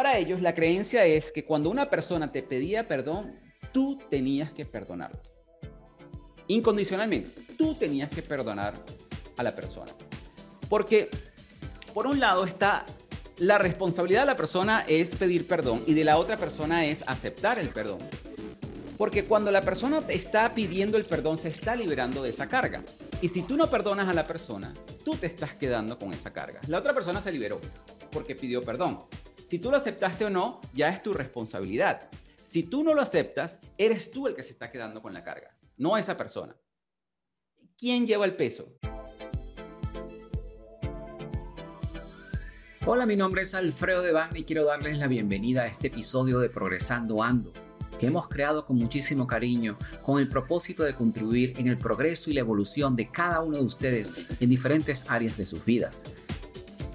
Para ellos, la creencia es que cuando una persona te pedía perdón, tú tenías que perdonarlo. Incondicionalmente, tú tenías que perdonar a la persona. Porque, por un lado, está la responsabilidad de la persona es pedir perdón y de la otra persona es aceptar el perdón. Porque cuando la persona te está pidiendo el perdón, se está liberando de esa carga. Y si tú no perdonas a la persona, tú te estás quedando con esa carga. La otra persona se liberó porque pidió perdón. Si tú lo aceptaste o no, ya es tu responsabilidad. Si tú no lo aceptas, eres tú el que se está quedando con la carga, no esa persona. ¿Quién lleva el peso? Hola, mi nombre es Alfredo Devane y quiero darles la bienvenida a este episodio de Progresando Ando, que hemos creado con muchísimo cariño con el propósito de contribuir en el progreso y la evolución de cada uno de ustedes en diferentes áreas de sus vidas.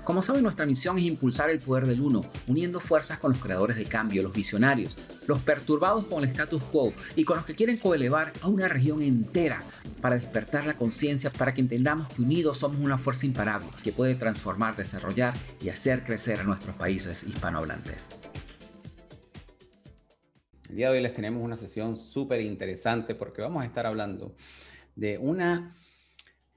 Como saben, nuestra misión es impulsar el poder del uno, uniendo fuerzas con los creadores de cambio, los visionarios, los perturbados con el status quo y con los que quieren coelevar a una región entera para despertar la conciencia para que entendamos que unidos somos una fuerza imparable que puede transformar, desarrollar y hacer crecer a nuestros países hispanohablantes. El día de hoy les tenemos una sesión súper interesante porque vamos a estar hablando de una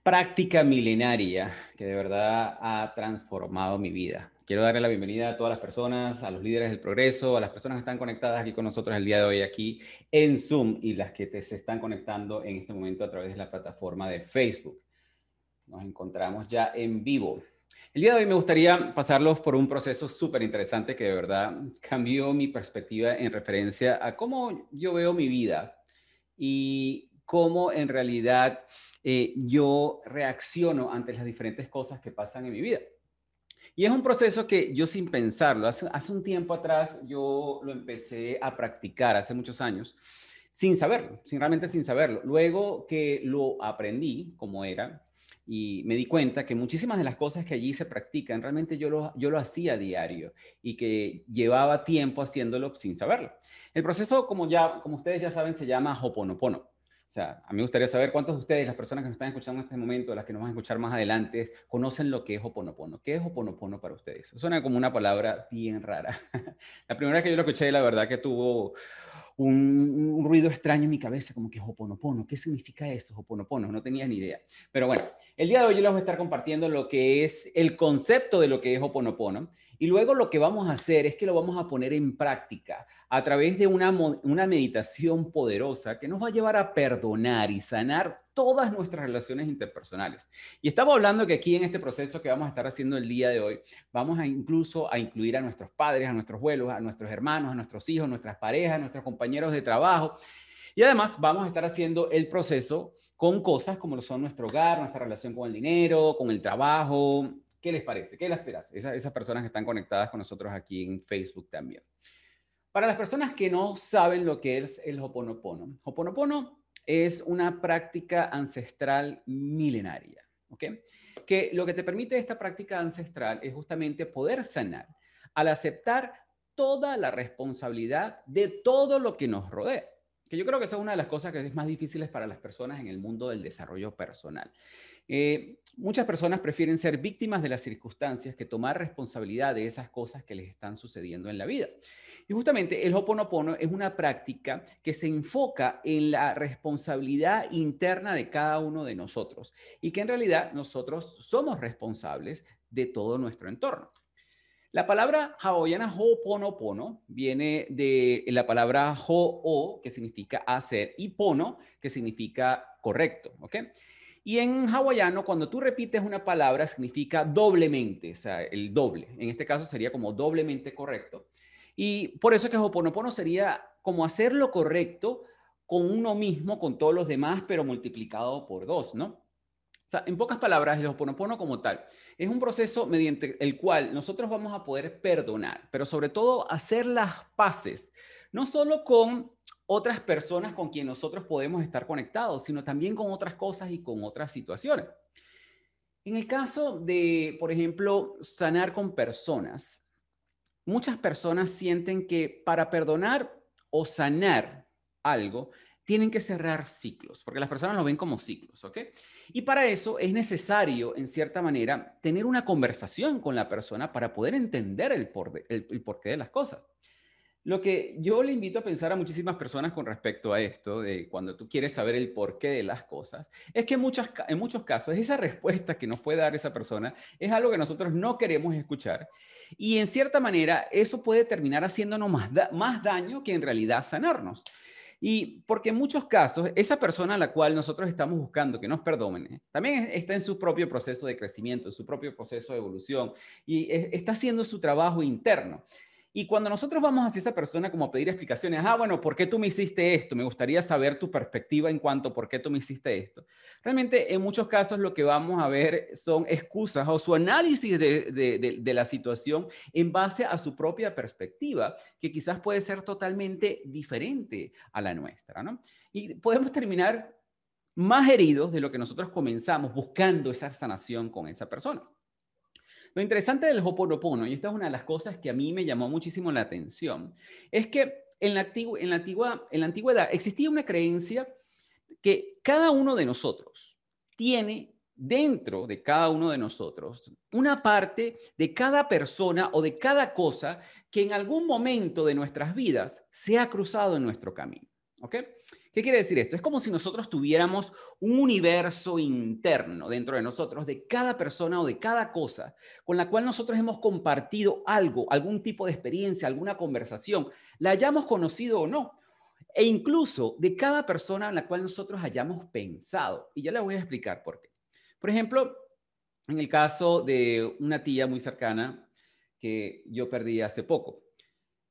práctica milenaria que de verdad ha transformado mi vida. Quiero darle la bienvenida a todas las personas, a los líderes del progreso, a las personas que están conectadas aquí con nosotros el día de hoy aquí en Zoom y las que te, se están conectando en este momento a través de la plataforma de Facebook. Nos encontramos ya en vivo. El día de hoy me gustaría pasarlos por un proceso súper interesante que de verdad cambió mi perspectiva en referencia a cómo yo veo mi vida y cómo en realidad eh, yo reacciono ante las diferentes cosas que pasan en mi vida. Y es un proceso que yo sin pensarlo, hace, hace un tiempo atrás yo lo empecé a practicar, hace muchos años, sin saberlo, sin realmente sin saberlo. Luego que lo aprendí como era y me di cuenta que muchísimas de las cosas que allí se practican, realmente yo lo, yo lo hacía diario y que llevaba tiempo haciéndolo sin saberlo. El proceso, como, ya, como ustedes ya saben, se llama Hoponopono. O sea, a mí me gustaría saber cuántos de ustedes, las personas que nos están escuchando en este momento, las que nos van a escuchar más adelante, conocen lo que es Hoponopono. ¿Qué es Hoponopono para ustedes? Suena como una palabra bien rara. la primera vez que yo lo escuché, la verdad que tuvo un, ruido extraño en mi cabeza, como que Hoponopono. ¿Qué significa eso, Hoponopono? No tenía ni idea. Pero bueno, el día de hoy yo les voy a estar compartiendo lo que es el concepto de lo que es Hoponopono. Y luego lo que vamos a hacer es que lo vamos a poner en práctica a través de una, una meditación poderosa que nos va a llevar a perdonar y sanar todas nuestras relaciones interpersonales. Y estamos hablando que aquí en este proceso que vamos a estar haciendo el día de hoy, vamos a incluso a incluir a nuestros padres, a nuestros abuelos, a nuestros hermanos, a nuestros hijos, a nuestras parejas, a nuestros compañeros de trabajo. Y además vamos a estar haciendo el proceso con cosas como lo son nuestro hogar, nuestra relación con el dinero, con el trabajo. ¿Qué les parece? ¿Qué les esperas? esas personas que están conectadas con nosotros aquí en Facebook también. Para las personas que no saben lo que es el Hoponopono, Hoponopono es una práctica ancestral milenaria, ¿ok? Que lo que te permite esta práctica ancestral es justamente poder sanar al aceptar toda la responsabilidad de todo lo que nos rodea. Que yo creo que esa es una de las cosas que es más difíciles para las personas en el mundo del desarrollo personal. Eh, muchas personas prefieren ser víctimas de las circunstancias que tomar responsabilidad de esas cosas que les están sucediendo en la vida. Y justamente el Hoponopono es una práctica que se enfoca en la responsabilidad interna de cada uno de nosotros y que en realidad nosotros somos responsables de todo nuestro entorno. La palabra hawaiana Ho'oponopono viene de la palabra Ho'o, que significa hacer, y Pono, que significa correcto, ¿ok? Y en hawaiano, cuando tú repites una palabra, significa doblemente, o sea, el doble. En este caso sería como doblemente correcto. Y por eso es que Hoponopono sería como hacer lo correcto con uno mismo, con todos los demás, pero multiplicado por dos, ¿no? O sea, en pocas palabras, el Hoponopono como tal es un proceso mediante el cual nosotros vamos a poder perdonar, pero sobre todo hacer las paces, no solo con otras personas con quien nosotros podemos estar conectados, sino también con otras cosas y con otras situaciones. En el caso de, por ejemplo, sanar con personas, muchas personas sienten que para perdonar o sanar algo, tienen que cerrar ciclos, porque las personas lo ven como ciclos, ¿ok? Y para eso es necesario, en cierta manera, tener una conversación con la persona para poder entender el, el porqué de las cosas. Lo que yo le invito a pensar a muchísimas personas con respecto a esto, de cuando tú quieres saber el porqué de las cosas, es que en, muchos casos esa respuesta que nos puede dar esa persona es algo que nosotros no queremos escuchar. Y en cierta manera eso puede terminar haciéndonos más, más daño que en realidad sanarnos. Y porque en muchos casos, esa persona a la cual nosotros estamos buscando que nos perdone, también está en su propio proceso de crecimiento, en su propio proceso de evolución y está haciendo su trabajo interno. Y cuando nosotros vamos hacia esa persona como a pedir explicaciones, ah, bueno, ¿por qué tú me hiciste esto? Me gustaría saber tu perspectiva en cuanto a por qué tú me hiciste esto. Realmente, en muchos casos lo que vamos a ver son excusas o su análisis de, de, la situación en base a su propia perspectiva, que quizás puede ser totalmente diferente a la nuestra, ¿no? Y podemos terminar más heridos de lo que nosotros comenzamos buscando esa sanación con esa persona. Lo interesante del Hoponopono, y esta es una de las cosas que a mí me llamó muchísimo la atención, es que en la, en la, antigua, en la antigüedad existía una creencia que cada uno de nosotros tiene dentro de cada uno de nosotros una parte de cada persona o de cada cosa que en algún momento de nuestras vidas se ha cruzado en nuestro camino. ¿Ok? ¿Qué quiere decir esto? Es como si nosotros tuviéramos un universo interno dentro de nosotros, de cada persona o de cada cosa con la cual nosotros hemos compartido algo, algún tipo de experiencia, alguna conversación, la hayamos conocido o no, e incluso de cada persona en la cual nosotros hayamos pensado. Y ya les voy a explicar por qué. Por ejemplo, en el caso de una tía muy cercana que yo perdí hace poco.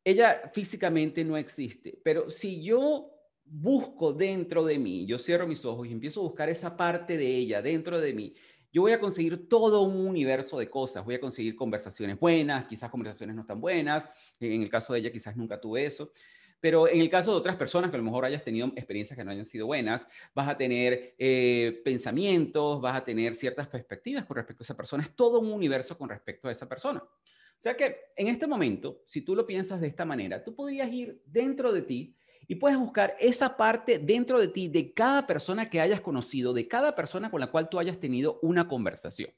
Ella físicamente no existe, pero si yo busco dentro de mí, yo cierro mis ojos y empiezo a buscar esa parte de ella dentro de mí, yo voy a conseguir todo un universo de cosas. Voy a conseguir conversaciones buenas, quizás conversaciones no tan buenas. En el caso de ella, quizás nunca tuve eso. Pero en el caso de otras personas que a lo mejor hayas tenido experiencias que no hayan sido buenas, vas a tener eh, pensamientos, vas a tener ciertas perspectivas con respecto a esa persona. Es todo un universo con respecto a esa persona. O sea que en este momento, si tú lo piensas de esta manera, tú podrías ir dentro de ti y puedes buscar esa parte dentro de ti, de cada persona que hayas conocido, de cada persona con la cual tú hayas tenido una conversación.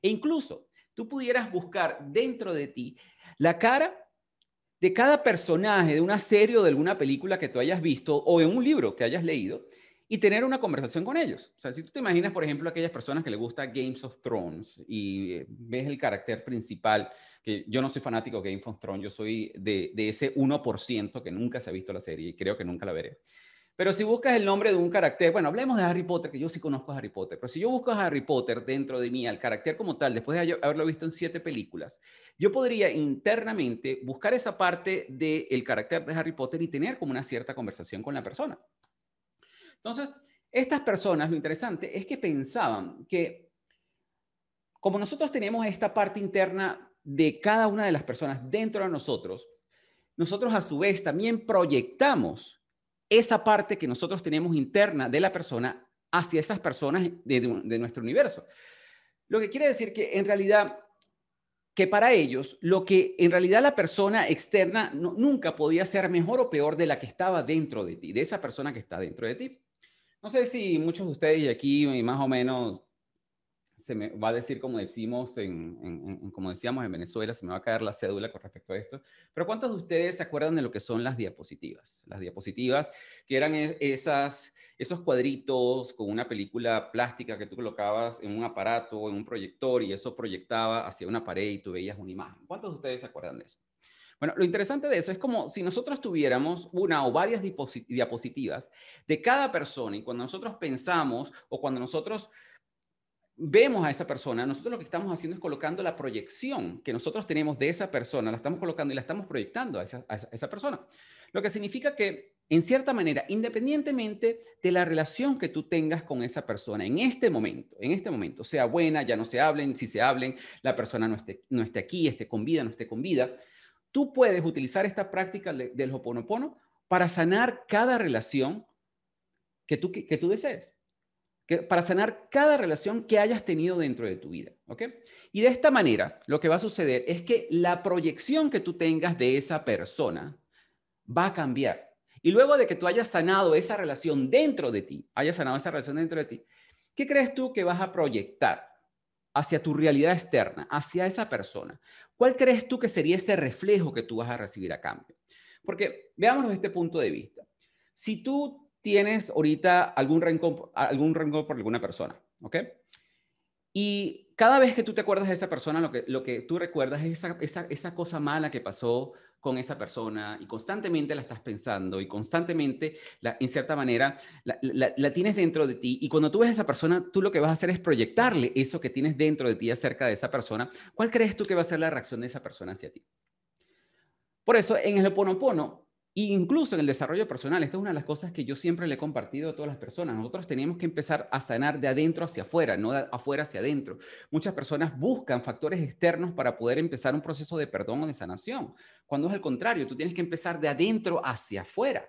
E incluso tú pudieras buscar dentro de ti la cara de cada personaje de una serie o de alguna película que tú hayas visto o en un libro que hayas leído y tener una conversación con ellos. O sea, si tú te imaginas, por ejemplo, aquellas personas que les gusta Games of Thrones y eh, ves el carácter principal, que yo no soy fanático de Game of Thrones, yo soy de, de ese 1% que nunca se ha visto la serie y creo que nunca la veré. Pero si buscas el nombre de un carácter, bueno, hablemos de Harry Potter, que yo sí conozco a Harry Potter, pero si yo busco a Harry Potter dentro de mí, al carácter como tal, después de haberlo visto en siete películas, yo podría internamente buscar esa parte del carácter de Harry Potter y tener como una cierta conversación con la persona. Entonces, estas personas, lo interesante es que pensaban que como nosotros tenemos esta parte interna de cada una de las personas dentro de nosotros, nosotros a su vez también proyectamos esa parte que nosotros tenemos interna de la persona hacia esas personas de, nuestro universo. Lo que quiere decir que en realidad que para ellos lo que en realidad la persona externa nunca podía ser mejor o peor de la que estaba dentro de ti, de esa persona que está dentro de ti. No sé si muchos de ustedes aquí más o menos se me va a decir como decimos en, como decíamos en Venezuela, se me va a caer la cédula con respecto a esto, pero ¿cuántos de ustedes se acuerdan de lo que son las diapositivas? Las diapositivas que eran e, esas, esos cuadritos con una película plástica que tú colocabas en un aparato en un proyector y eso proyectaba hacia una pared y tú veías una imagen. ¿Cuántos de ustedes se acuerdan de eso? Bueno, lo interesante de eso es como si nosotros tuviéramos una o varias diapositivas de cada persona y cuando nosotros pensamos o cuando nosotros vemos a esa persona, nosotros lo que estamos haciendo es colocando la proyección que nosotros tenemos de esa persona, la estamos colocando y la estamos proyectando a esa, persona. Lo que significa que, en cierta manera, independientemente de la relación que tú tengas con esa persona en este momento, en este momento, sea buena, ya no se hablen, si se hablen, la persona no esté, no esté aquí, esté con vida, no esté con vida, Tú puedes utilizar esta práctica del Hoponopono para sanar cada relación que tú, que, tú desees. Que, para sanar cada relación que hayas tenido dentro de tu vida. ¿ok? Y de esta manera, lo que va a suceder es que la proyección que tú tengas de esa persona va a cambiar. y luego de que tú hayas sanado esa relación dentro de ti, hayas sanado esa relación dentro de ti, ¿qué crees tú que vas a proyectar hacia tu realidad externa, hacia esa persona? ¿Cuál crees tú que sería ese reflejo que tú vas a recibir a cambio? Porque veámoslo desde este punto de vista. Si tú tienes ahorita algún rencor, por alguna persona, ¿ok? Y cada vez que tú te acuerdas de esa persona, lo que, tú recuerdas es esa cosa mala que pasó con esa persona y constantemente la estás pensando y constantemente, la, en cierta manera, la, la, tienes dentro de ti. Y cuando tú ves a esa persona, tú lo que vas a hacer es proyectarle eso que tienes dentro de ti acerca de esa persona. ¿Cuál crees tú que va a ser la reacción de esa persona hacia ti? Por eso, en el Incluso en el desarrollo personal, esta es una de las cosas que yo siempre le he compartido a todas las personas. Nosotros tenemos que empezar a sanar de adentro hacia afuera, no de afuera hacia adentro. Muchas personas buscan factores externos para poder empezar un proceso de perdón o de sanación, cuando es el contrario, tú tienes que empezar de adentro hacia afuera.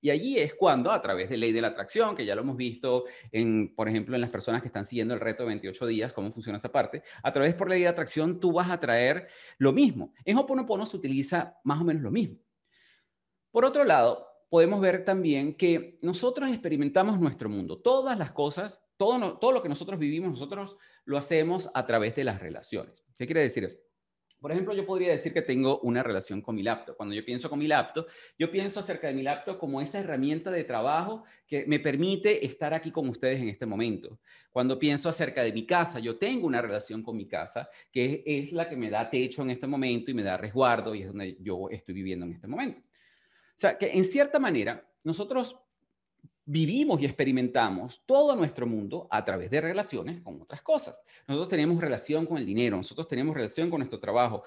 Y allí es cuando, a través de ley de la atracción, que ya lo hemos visto, en, por ejemplo, en las personas que están siguiendo el reto de 28 días, cómo funciona esa parte, a través por ley de atracción tú vas a traer lo mismo. En Hoponopono se utiliza más o menos lo mismo. Por otro lado, podemos ver también que nosotros experimentamos nuestro mundo. Todas las cosas, todo, lo que nosotros vivimos, nosotros lo hacemos a través de las relaciones. ¿Qué quiere decir eso? Por ejemplo, yo podría decir que tengo una relación con mi laptop. Cuando yo pienso con mi laptop, yo pienso acerca de mi laptop como esa herramienta de trabajo que me permite estar aquí con ustedes en este momento. Cuando pienso acerca de mi casa, yo tengo una relación con mi casa que es la que me da techo en este momento y me da resguardo y es donde yo estoy viviendo en este momento. Sea, que en cierta manera nosotros vivimos y experimentamos todo nuestro mundo a través de relaciones con otras cosas. Nosotros tenemos relación con el dinero, nosotros tenemos relación con nuestro trabajo.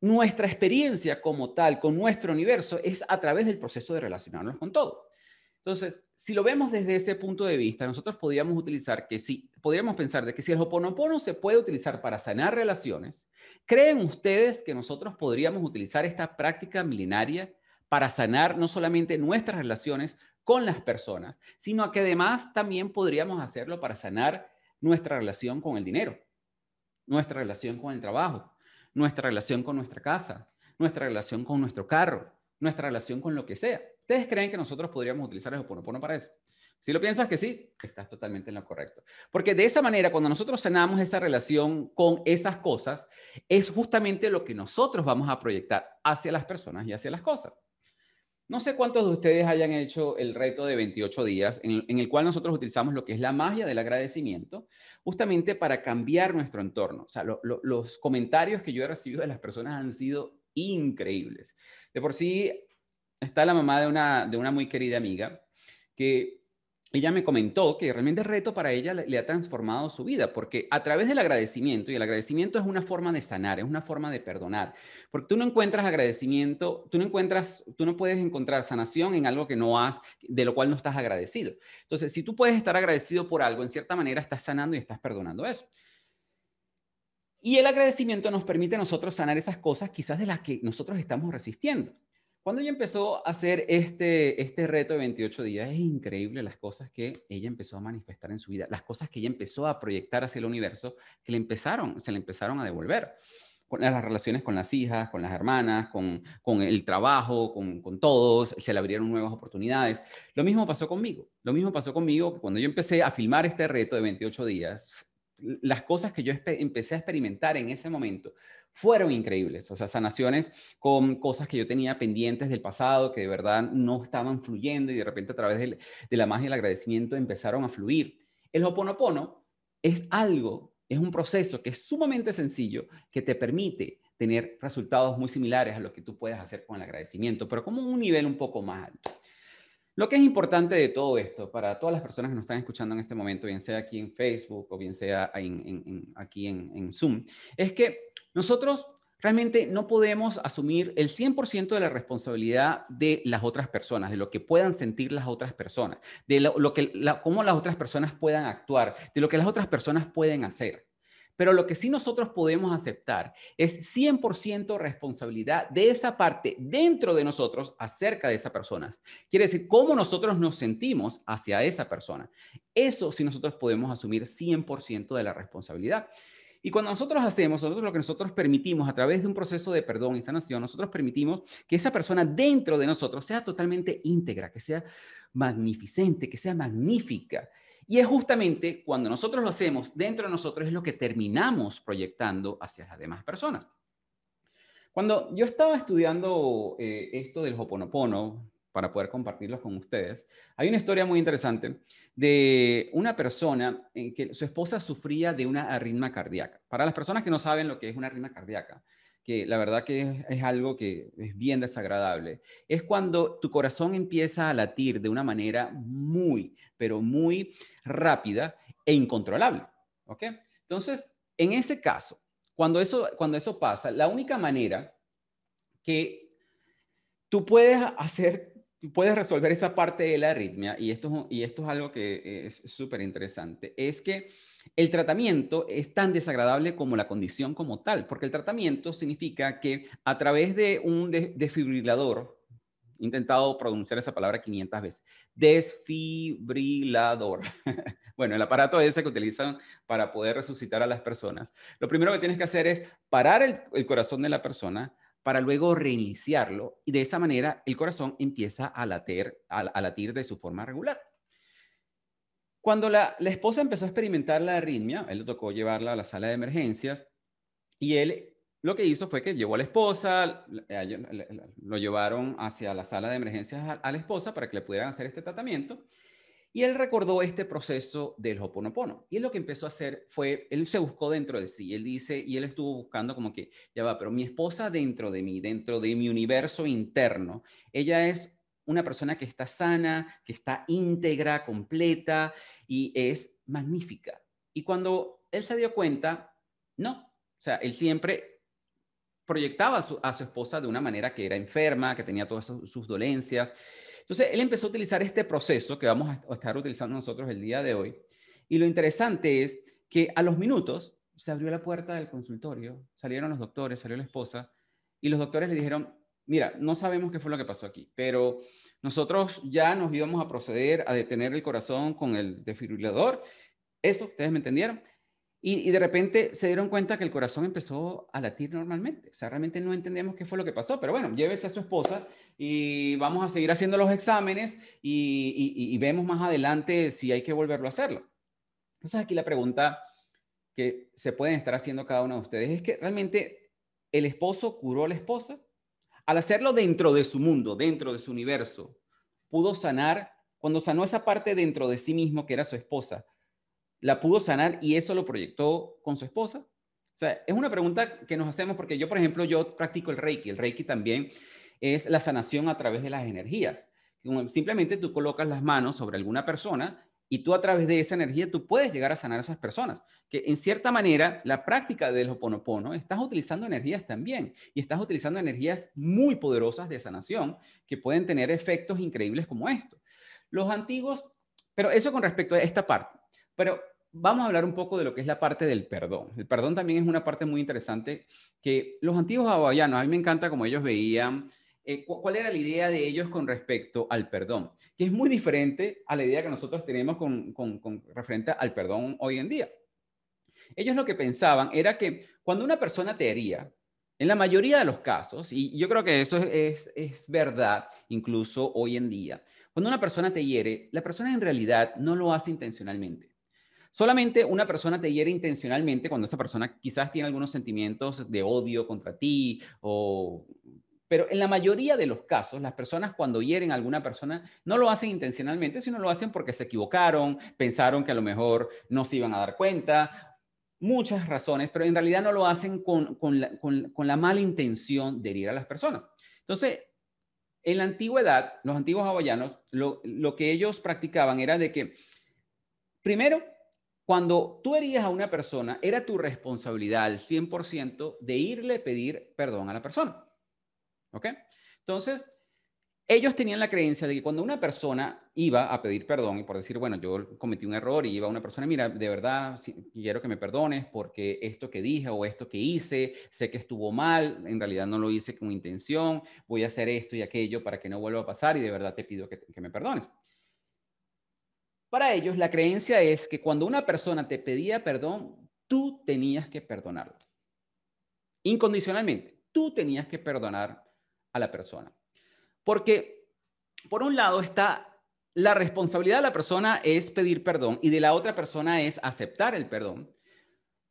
Nuestra experiencia como tal con nuestro universo es a través del proceso de relacionarnos con todo. Entonces, si lo vemos desde ese punto de vista, nosotros podríamos utilizar que sí, podríamos pensar de que si el Hoponopono se puede utilizar para sanar relaciones, ¿creen ustedes que nosotros podríamos utilizar esta práctica milenaria para sanar no solamente nuestras relaciones con las personas, sino que además también podríamos hacerlo para sanar nuestra relación con el dinero, nuestra relación con el trabajo, nuestra relación con nuestra casa, nuestra relación con nuestro carro, nuestra relación con lo que sea. ¿Ustedes creen que nosotros podríamos utilizar el Hoponopono para eso? Si lo piensas que sí, estás totalmente en lo correcto. Porque de esa manera, cuando nosotros sanamos esa relación con esas cosas, es justamente lo que nosotros vamos a proyectar hacia las personas y hacia las cosas. No sé cuántos de ustedes hayan hecho el reto de 28 días, en, el cual nosotros utilizamos lo que es la magia del agradecimiento, justamente para cambiar nuestro entorno. O sea, los comentarios que yo he recibido de las personas han sido increíbles. De por sí, está la mamá de una, de una muy querida amiga que ella me comentó que realmente el reto para ella le, ha transformado su vida, porque a través del agradecimiento, y el agradecimiento es una forma de sanar, es una forma de perdonar, porque tú no encuentras agradecimiento, tú no encuentras, tú no puedes encontrar sanación en algo que no has, de lo cual no estás agradecido. Entonces, si tú puedes estar agradecido por algo, en cierta manera estás sanando y estás perdonando eso. Y el agradecimiento nos permite a nosotros sanar esas cosas quizás de las que nosotros estamos resistiendo. Cuando ella empezó a hacer este, este reto de 28 días, es increíble las cosas que ella empezó a manifestar en su vida, las cosas que ella empezó a proyectar hacia el universo, que le empezaron, se le empezaron a devolver. Con las relaciones con las hijas, con las hermanas, con, con el trabajo, con, con, todos, se le abrieron nuevas oportunidades. Lo mismo pasó conmigo. Lo mismo pasó conmigo que cuando yo empecé a filmar este reto de 28 días, las cosas que yo empecé a experimentar en ese momento fueron increíbles. O sea, sanaciones con cosas que yo tenía pendientes del pasado, que de verdad no estaban fluyendo y de repente a través de la magia y el agradecimiento empezaron a fluir. El Hoponopono es algo, es un proceso que es sumamente sencillo, que te permite tener resultados muy similares a lo que tú puedes hacer con el agradecimiento, pero como un nivel un poco más alto. Lo que es importante de todo esto, para todas las personas que nos están escuchando en este momento, bien sea aquí en Facebook o bien sea aquí en Zoom, es que nosotros realmente no podemos asumir el 100% de la responsabilidad de las otras personas, de lo que puedan sentir las otras personas, de lo, que, cómo las otras personas puedan actuar, de lo que las otras personas pueden hacer. Pero lo que sí nosotros podemos aceptar es 100% responsabilidad de esa parte dentro de nosotros acerca de esa persona. Quiere decir, cómo nosotros nos sentimos hacia esa persona. Eso sí nosotros podemos asumir 100% de la responsabilidad. Y cuando nosotros hacemos, nosotros lo que nosotros permitimos a través de un proceso de perdón y sanación, nosotros permitimos que esa persona dentro de nosotros sea totalmente íntegra, que sea magnificente, que sea magnífica. Y es justamente cuando nosotros lo hacemos dentro de nosotros es lo que terminamos proyectando hacia las demás personas. Cuando yo estaba estudiando eh, esto del Hoponopono, para poder compartirlos con ustedes. Hay una historia muy interesante de una persona en que su esposa sufría de una arritmia cardíaca. Para las personas que no saben lo que es una arritmia cardíaca, que la verdad que es, algo que es bien desagradable, es cuando tu corazón empieza a latir de una manera muy, pero muy rápida e incontrolable. ¿Ok? Entonces, en ese caso, cuando eso, cuando eso pasa, la única manera que tú puedes hacer puedes resolver esa parte de la arritmia, y esto, y esto es algo que es súper interesante, es que el tratamiento es tan desagradable como la condición como tal, porque el tratamiento significa que a través de un desfibrilador, intentado pronunciar esa palabra 500 veces, desfibrilador, bueno, el aparato ese que utilizan para poder resucitar a las personas, lo primero que tienes que hacer es parar el corazón de la persona, para luego reiniciarlo y de esa manera el corazón empieza a latir, a, latir de su forma regular. Cuando la, esposa empezó a experimentar la arritmia, él le tocó llevarla a la sala de emergencias y él lo que hizo fue que llevó a la esposa, lo llevaron hacia la sala de emergencias a la esposa para que le pudieran hacer este tratamiento y él recordó este proceso del Hoponopono. Y él lo que empezó a hacer fue, él se buscó dentro de sí. Él dice, y él estuvo buscando como que, ya va, pero mi esposa dentro de mí, dentro de mi universo interno, ella es una persona que está sana, que está íntegra, completa y es magnífica. Y cuando él se dio cuenta, no. O sea, él siempre proyectaba a su, esposa de una manera que era enferma, que tenía todas sus dolencias. Entonces, él empezó a utilizar este proceso que vamos a estar utilizando nosotros el día de hoy. Y lo interesante es que a los minutos se abrió la puerta del consultorio, salieron los doctores, salió la esposa, y los doctores le dijeron, mira, no sabemos qué fue lo que pasó aquí, pero nosotros ya nos íbamos a proceder a detener el corazón con el desfibrilador. Eso, ustedes me entendieron. Y, de repente se dieron cuenta que el corazón empezó a latir normalmente. O sea, realmente no entendemos qué fue lo que pasó, pero bueno, llévese a su esposa y vamos a seguir haciendo los exámenes y, vemos más adelante si hay que volverlo a hacerlo. Entonces aquí la pregunta que se pueden estar haciendo cada uno de ustedes es que realmente el esposo curó a la esposa. Al hacerlo dentro de su mundo, dentro de su universo, pudo sanar, cuando sanó esa parte dentro de sí mismo que era su esposa, la pudo sanar y eso lo proyectó con su esposa? O sea, es una pregunta que nos hacemos porque yo, por ejemplo, yo practico el Reiki. El Reiki también es la sanación a través de las energías. Simplemente tú colocas las manos sobre alguna persona y tú a través de esa energía tú puedes llegar a sanar a esas personas. Que en cierta manera la práctica del Hoponopono estás utilizando energías también y estás utilizando energías muy poderosas de sanación que pueden tener efectos increíbles como esto. Los antiguos, pero eso con respecto a esta parte. Pero vamos a hablar un poco de lo que es la parte del perdón. El perdón también es una parte muy interesante que los antiguos hawaianos, a mí me encanta como ellos veían, eh, cuál era la idea de ellos con respecto al perdón, que es muy diferente a la idea que nosotros tenemos con, con, referente al perdón hoy en día. Ellos lo que pensaban era que cuando una persona te hería, en la mayoría de los casos, y yo creo que eso es, es verdad incluso hoy en día, cuando una persona te hiere, la persona en realidad no lo hace intencionalmente. Solamente una persona te hiere intencionalmente cuando esa persona quizás tiene algunos sentimientos de odio contra ti o pero en la mayoría de los casos, las personas cuando hieren a alguna persona no lo hacen intencionalmente, sino lo hacen porque se equivocaron, pensaron que a lo mejor no se iban a dar cuenta, muchas razones, pero en realidad no lo hacen con, la, mala intención de herir a las personas. Entonces, en la antigüedad, los antiguos hawaianos, lo, lo que ellos practicaban era de que, primero, cuando tú herías a una persona, era tu responsabilidad al 100% de irle a pedir perdón a la persona. ¿Ok? Entonces, ellos tenían la creencia de que cuando una persona iba a pedir perdón y por decir, bueno, yo cometí un error y iba a una persona, mira, de verdad quiero que me perdones porque esto que dije o esto que hice, sé que estuvo mal, en realidad no lo hice con intención, voy a hacer esto y aquello para que no vuelva a pasar y de verdad te pido que, que me perdones. Para ellos, la creencia es que cuando una persona te pedía perdón, tú tenías que perdonarlo. Incondicionalmente, tú tenías que perdonar a la persona. Porque, por un lado, está la responsabilidad de la persona es pedir perdón y de la otra persona es aceptar el perdón.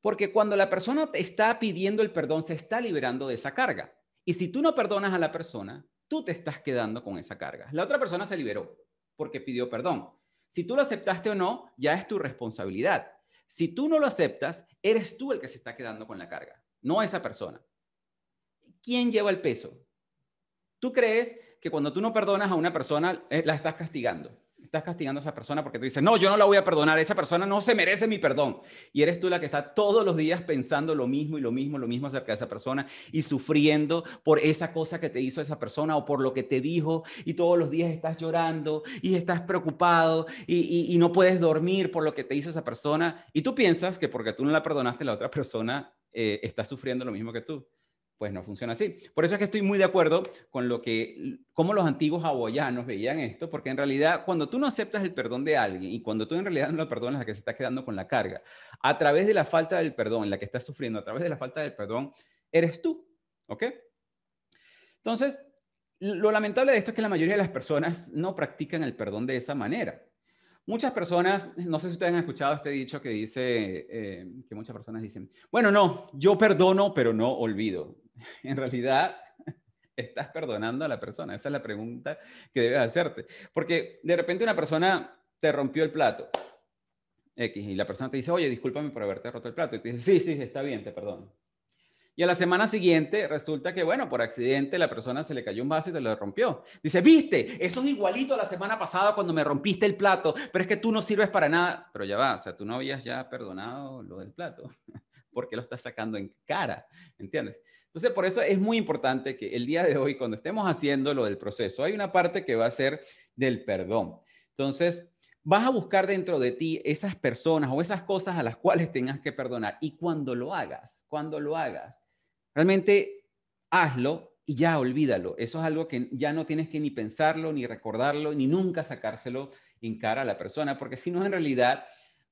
Porque cuando la persona te está pidiendo el perdón, se está liberando de esa carga. Y si tú no perdonas a la persona, tú te estás quedando con esa carga. La otra persona se liberó porque pidió perdón. Si tú lo aceptaste o no, ya es tu responsabilidad. Si tú no lo aceptas, eres tú el que se está quedando con la carga, no esa persona. ¿Quién lleva el peso? ¿Tú crees que cuando tú no perdonas a una persona, eh, la estás castigando. Estás castigando a esa persona porque tú dices, no, yo no la voy a perdonar, esa persona no se merece mi perdón. Y eres tú la que está todos los días pensando lo mismo y lo mismo, lo mismo acerca de esa persona y sufriendo por esa cosa que te hizo esa persona o por lo que te dijo y todos los días estás llorando y estás preocupado y, no puedes dormir por lo que te hizo esa persona. Y tú piensas que porque tú no la perdonaste, la otra persona eh, está sufriendo lo mismo que tú pues no funciona así. Por eso es que estoy muy de acuerdo con lo que, cómo los antiguos hawaianos veían esto, porque en realidad cuando tú no aceptas el perdón de alguien y cuando tú en realidad no lo perdonas a que se está quedando con la carga, a través de la falta del perdón, la que estás sufriendo, a través de la falta del perdón, eres tú, ¿ok? Entonces, lo lamentable de esto es que la mayoría de las personas no practican el perdón de esa manera. Muchas personas, no sé si ustedes han escuchado este dicho que dice, eh, que muchas personas dicen, bueno, no, yo perdono, pero no olvido. en realidad estás perdonando a la persona? Esa es la pregunta que debes hacerte. Porque de repente una persona te rompió el plato, X, y la persona te dice, oye, discúlpame por haberte roto el plato. Y te dice, sí, sí, está bien, te perdono. Y a la semana siguiente resulta que, bueno, por accidente la persona se le cayó un vaso y te lo rompió. Dice, viste, eso es igualito a la semana pasada cuando me rompiste el plato, pero es que tú no sirves para nada. Pero ya va, o sea, tú no habías ya perdonado lo del plato. ¿Por qué lo estás sacando en cara? ¿Entiendes? Entonces, por eso es muy importante que el día de hoy, cuando estemos haciendo lo del proceso, hay una parte que va a ser del perdón. Entonces, vas a buscar dentro de ti esas personas o esas cosas a las cuales tengas que perdonar. Y cuando lo hagas, cuando lo hagas, realmente hazlo y ya olvídalo. Eso es algo que ya no tienes que ni pensarlo, ni recordarlo, ni nunca sacárselo en cara a la persona, porque si no, en realidad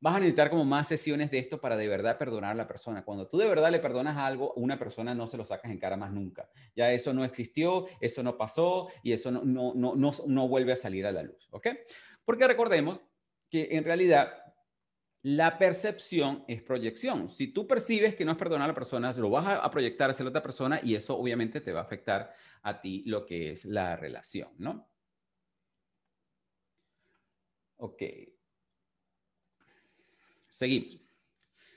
vas a necesitar como más sesiones de esto para de verdad perdonar a la persona. Cuando tú de verdad le perdonas algo, una persona no se lo sacas en cara más nunca. Ya eso no existió, eso no pasó y eso no, no, no, no, no vuelve a salir a la luz. ¿Ok? Porque recordemos que en realidad la percepción es proyección. Si tú percibes que no es perdonar a la persona, lo vas a proyectar hacia la otra persona y eso obviamente te va a afectar a ti lo que es la relación, ¿no? Ok. Seguimos.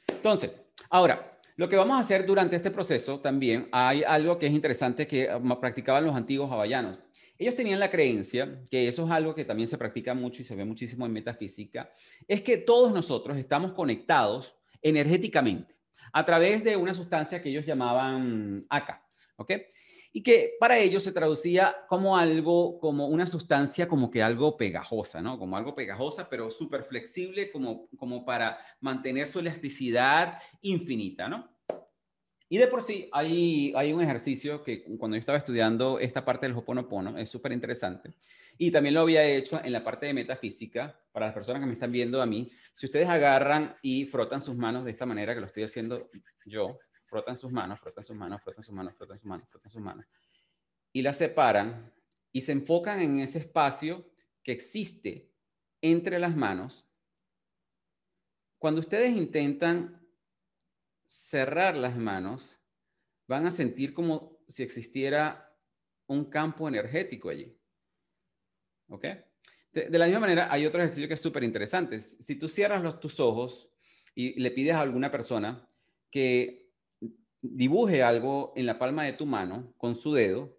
Entonces, ahora, lo que vamos a hacer durante este proceso también, hay algo que es interesante que um, practicaban los antiguos hawaianos. Ellos tenían la creencia, que eso es algo que también se practica mucho y se ve muchísimo en metafísica, es que todos nosotros estamos conectados energéticamente a través de una sustancia que ellos llamaban ACA. ¿ok? Y que para ellos se traducía como algo, como una sustancia como que algo pegajosa, ¿no? Como algo pegajosa, pero súper flexible, como, como para mantener su elasticidad infinita, ¿no? Y de por sí hay, hay un ejercicio que cuando yo estaba estudiando esta parte del Hoponopono es súper interesante. Y también lo había hecho en la parte de metafísica. Para las personas que me están viendo a mí, si ustedes agarran y frotan sus manos de esta manera que lo estoy haciendo yo, frotan sus manos, frotan sus manos, frotan sus manos, frotan sus manos, frotan sus manos, y las separan y se enfocan en ese espacio que existe entre las manos. Cuando ustedes intentan cerrar las manos, van a sentir como si existiera un campo energético allí. ¿Ok? De, la misma manera, hay otro ejercicio que es súper interesante. Si tú cierras los, tus ojos y le pides a alguna persona que dibuje algo en la palma de tu mano con su dedo,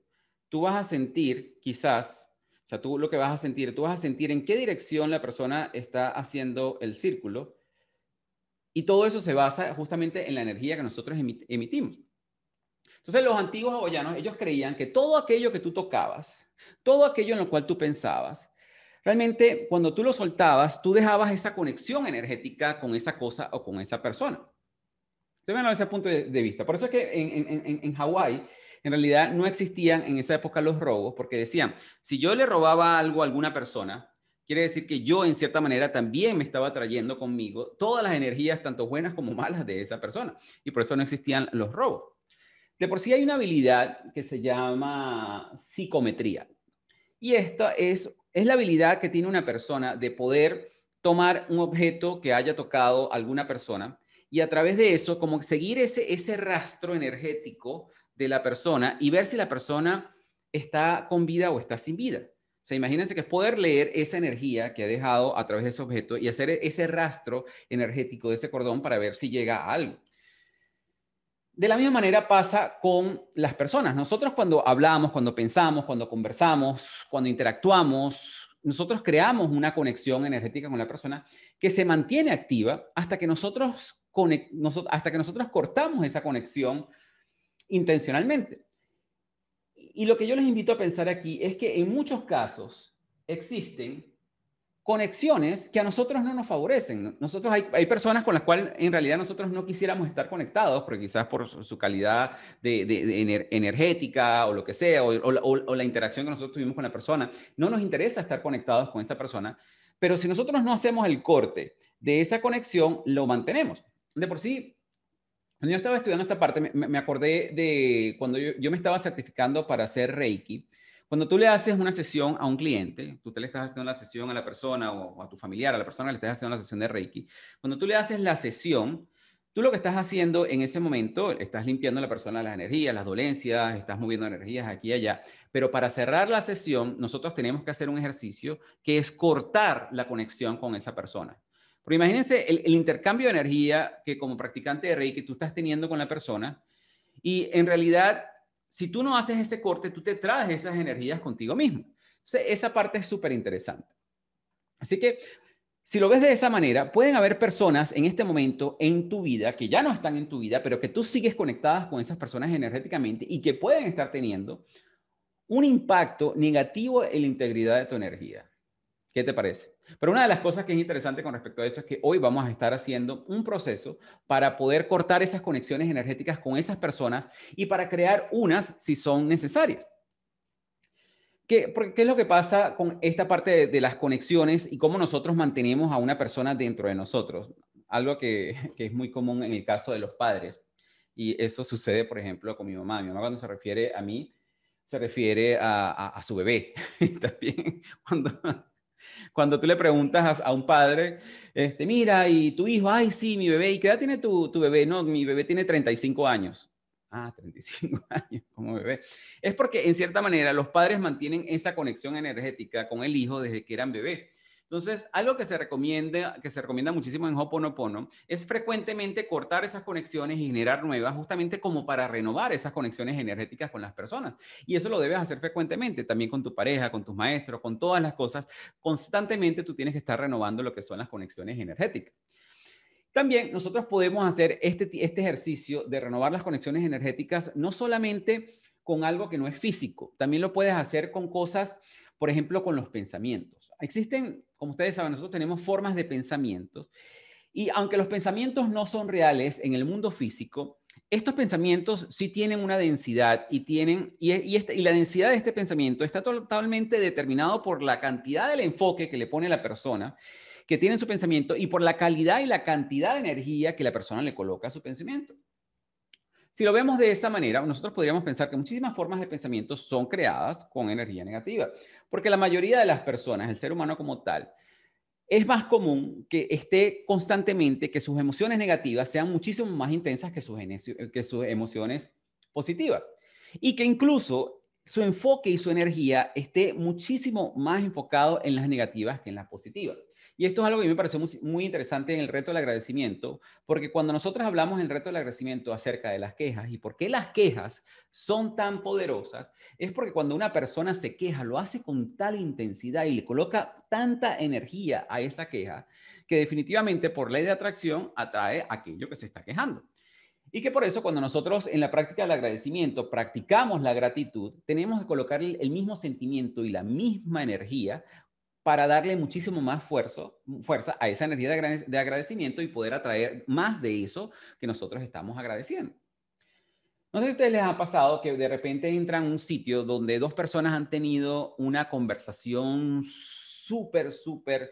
tú vas a sentir quizás, o sea, tú lo que vas a sentir, tú vas a sentir en qué dirección la persona está haciendo el círculo y todo eso se basa justamente en la energía que nosotros emitimos. Entonces los antiguos hawaianos, ellos creían que todo aquello que tú tocabas, todo aquello en lo cual tú pensabas, realmente cuando tú lo soltabas, tú dejabas esa conexión energética con esa cosa o con esa persona. Se ven a ese punto de, vista. Por eso es que en, en, en Hawái, en realidad no existían en esa época los robos, porque decían, si yo le robaba algo a alguna persona, quiere decir que yo en cierta manera también me estaba trayendo conmigo todas las energías, tanto buenas como malas, de esa persona. Y por eso no existían los robos. De por sí hay una habilidad que se llama psicometría. Y esta es, es la habilidad que tiene una persona de poder tomar un objeto que haya tocado alguna persona y a través de eso, como seguir ese, ese rastro energético de la persona y ver si la persona está con vida o está sin vida sea, imagínense que es poder leer esa energía que ha dejado a través de ese objeto y hacer ese rastro energético de ese cordón para ver si llega a algo. De la misma manera pasa con las personas. Nosotros cuando hablamos, cuando pensamos, cuando conversamos, cuando interactuamos, nosotros creamos una conexión energética con la persona que se mantiene activa hasta que nosotros, hasta que nosotros cortamos esa conexión intencionalmente. Y lo que yo les invito a pensar aquí es que en muchos casos existen conexiones que a nosotros no nos favorecen. Nosotros hay, personas con las cuales en realidad nosotros no quisiéramos estar conectados, porque quizás por su, calidad de, energética o lo que sea, o, o, la interacción que nosotros tuvimos con la persona, no nos interesa estar conectados con esa persona, pero si nosotros no hacemos el corte de esa conexión, lo mantenemos. De por sí, cuando yo estaba estudiando esta parte, me, acordé de cuando yo, me estaba certificando para hacer Reiki. Cuando tú le haces una sesión a un cliente, tú te le estás haciendo la sesión a la persona o, a tu familiar, a la persona le estás haciendo la sesión de Reiki. Cuando tú le haces la sesión, tú lo que estás haciendo en ese momento, estás limpiando a la persona las energías, las dolencias, estás moviendo energías aquí y allá. Pero para cerrar la sesión, nosotros tenemos que hacer un ejercicio que es cortar la conexión con esa persona. Pero imagínense el, intercambio de energía que como practicante de Reiki tú estás teniendo con la persona y en realidad, si tú no haces ese corte, tú te traes esas energías contigo mismo. Entonces, esa parte es súper interesante. Así que, si lo ves de esa manera, pueden haber personas en este momento en tu vida que ya no están en tu vida, pero que tú sigues conectadas con esas personas energéticamente y que pueden estar teniendo un impacto negativo en la integridad de tu energía. ¿Qué te parece? Pero una de las cosas que es interesante con respecto a eso es que hoy vamos a estar haciendo un proceso para poder cortar esas conexiones energéticas con esas personas y para crear unas si son necesarias. ¿Qué, ¿Qué, es lo que pasa con esta parte de, las conexiones y cómo nosotros mantenemos a una persona dentro de nosotros? Algo que, que, es muy común en el caso de los padres. Y eso sucede, por ejemplo, con mi mamá. Mi mamá cuando se refiere a mí, se refiere a, a, a su bebé. También cuando, cuando tú le preguntas a, un padre, este, mira, y tu hijo, ay, sí, mi bebé, ¿y qué edad tiene tu, bebé? No, mi bebé tiene 35 años. Ah, 35 años como bebé. Es porque en cierta manera los padres mantienen esa conexión energética con el hijo desde que eran bebé. Entonces, algo que se recomienda, que se recomienda muchísimo en Hoponopono es frecuentemente cortar esas conexiones y generar nuevas, justamente como para renovar esas conexiones energéticas con las personas. Y eso lo debes hacer frecuentemente, también con tu pareja, con tus maestros, con todas las cosas. Constantemente tú tienes que estar renovando lo que son las conexiones energéticas. También nosotros podemos hacer este, este ejercicio de renovar las conexiones energéticas no solamente con algo que no es físico, también lo puedes hacer con cosas, por ejemplo, con los pensamientos. Existen como ustedes saben, nosotros tenemos formas de pensamientos y aunque los pensamientos no son reales en el mundo físico, estos pensamientos sí tienen una densidad y tienen y, y, y la densidad de este pensamiento está totalmente determinado por la cantidad del enfoque que le pone la persona que tiene su pensamiento y por la calidad y la cantidad de energía que la persona le coloca a su pensamiento. Si lo vemos de esa manera, nosotros podríamos pensar que muchísimas formas de pensamiento son creadas con energía negativa, porque la mayoría de las personas, el ser humano como tal, es más común que esté constantemente, que sus emociones negativas sean muchísimo más intensas que sus, que sus emociones positivas. Y que incluso su enfoque y su energía esté muchísimo más enfocado en las negativas que en las positivas. Y esto es algo que me pareció muy, interesante en el reto del agradecimiento, porque cuando nosotros hablamos en el reto del agradecimiento acerca de las quejas y por qué las quejas son tan poderosas, es porque cuando una persona se queja, lo hace con tal intensidad y le coloca tanta energía a esa queja, que definitivamente por ley de atracción atrae aquello que se está quejando. Y que por eso cuando nosotros en la práctica del agradecimiento practicamos la gratitud, tenemos que colocar el mismo sentimiento y la misma energía para darle muchísimo más fuerza, fuerza a esa energía de agradecimiento y poder atraer más de eso que nosotros estamos agradeciendo. No sé si a ustedes les ha pasado que de repente entran a un sitio donde dos personas han tenido una conversación súper, súper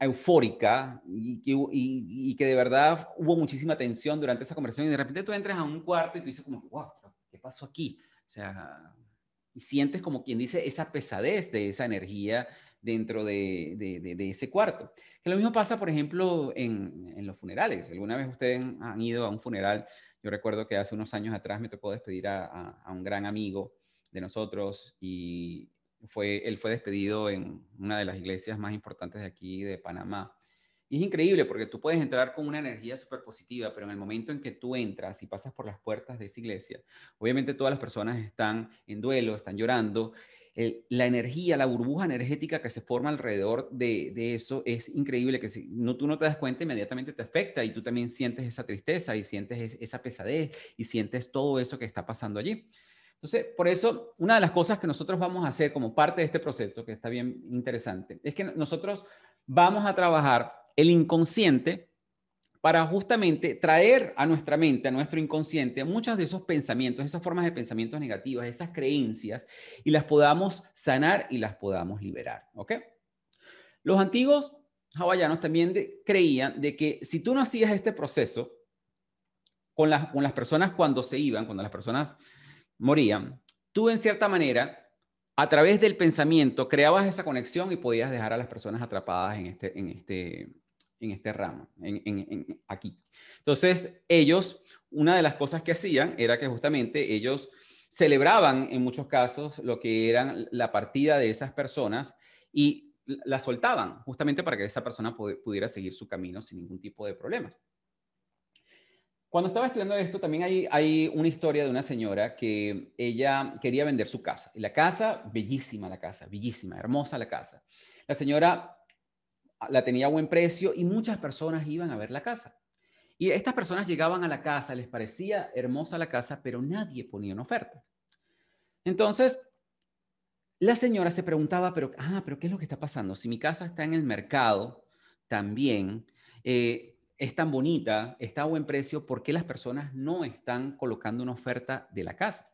eufórica y, que de verdad hubo muchísima tensión durante esa conversación y de repente tú entras a un cuarto y tú dices como, wow, ¿qué pasó aquí? O sea, y sientes como quien dice esa pesadez de esa energía dentro de, de, ese cuarto. Que lo mismo pasa, por ejemplo, en, los funerales. ¿Alguna vez ustedes han ido a un funeral? Yo recuerdo que hace unos años atrás me tocó despedir a, a un gran amigo de nosotros y, fue, él fue despedido en una de las iglesias más importantes de aquí de Panamá. Y es increíble porque tú puedes entrar con una energía súper positiva, pero en el momento en que tú entras y pasas por las puertas de esa iglesia, obviamente todas las personas están en duelo, están llorando. la energía, la burbuja energética que se forma alrededor de, eso es increíble, que si no, tú no te das cuenta, inmediatamente te afecta y tú también sientes esa tristeza y sientes esa pesadez y sientes todo eso que está pasando allí. Entonces, por eso, una de las cosas que nosotros vamos a hacer como parte de este proceso, que está bien interesante, es que nosotros vamos a trabajar el inconsciente para justamente traer a nuestra mente, a nuestro inconsciente, muchos de esos pensamientos, esas formas de pensamientos negativas, esas creencias, y las podamos sanar y las podamos liberar. ¿Ok? Los antiguos hawaianos también creían de que si tú no hacías este proceso con las, con las personas cuando se iban, cuando las personas morían, tú en cierta manera, a través del pensamiento, creabas esa conexión y podías dejar a las personas atrapadas en este, en este, en este ramo, en, aquí. Entonces, ellos, una de las cosas que hacían era que justamente ellos celebraban en muchos casos lo que eran la partida de esas personas y la soltaban justamente para que esa persona pudiera seguir su camino sin ningún tipo de problemas. Cuando estaba estudiando esto, también hay, hay una historia de una señora que ella quería vender su casa. La casa, bellísima la casa, bellísima, hermosa la casa. La señora la tenía a buen precio y muchas personas iban a ver la casa. Y estas personas llegaban a la casa, les parecía hermosa la casa, pero nadie ponía una oferta. Entonces, la señora se preguntaba, pero, ah, pero ¿qué es lo que está pasando? Si mi casa está en el mercado también, eh, es tan bonita, está a buen precio, ¿por qué las personas no están colocando una oferta de la casa?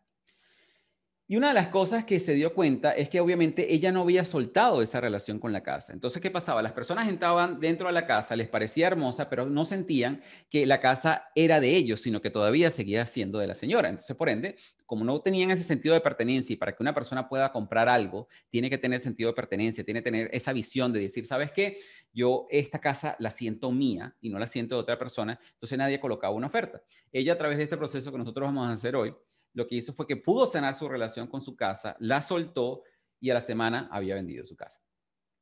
Y una de las cosas que se dio cuenta es que obviamente ella no había soltado esa relación con la casa. Entonces, ¿qué pasaba? Las personas entraban dentro de la casa, les parecía hermosa, pero no sentían que la casa era de ellos, sino que todavía seguía siendo de la señora. Entonces, por ende, como no tenían ese sentido de pertenencia y para que una persona pueda comprar algo, tiene que tener sentido de pertenencia, tiene que tener esa visión de decir, ¿sabes qué? Yo esta casa la siento mía y no la siento de otra persona, entonces nadie colocaba una oferta. Ella a través de este proceso que nosotros vamos a hacer hoy, lo que hizo fue que pudo sanar su relación con su casa, la soltó y a la semana había vendido su casa.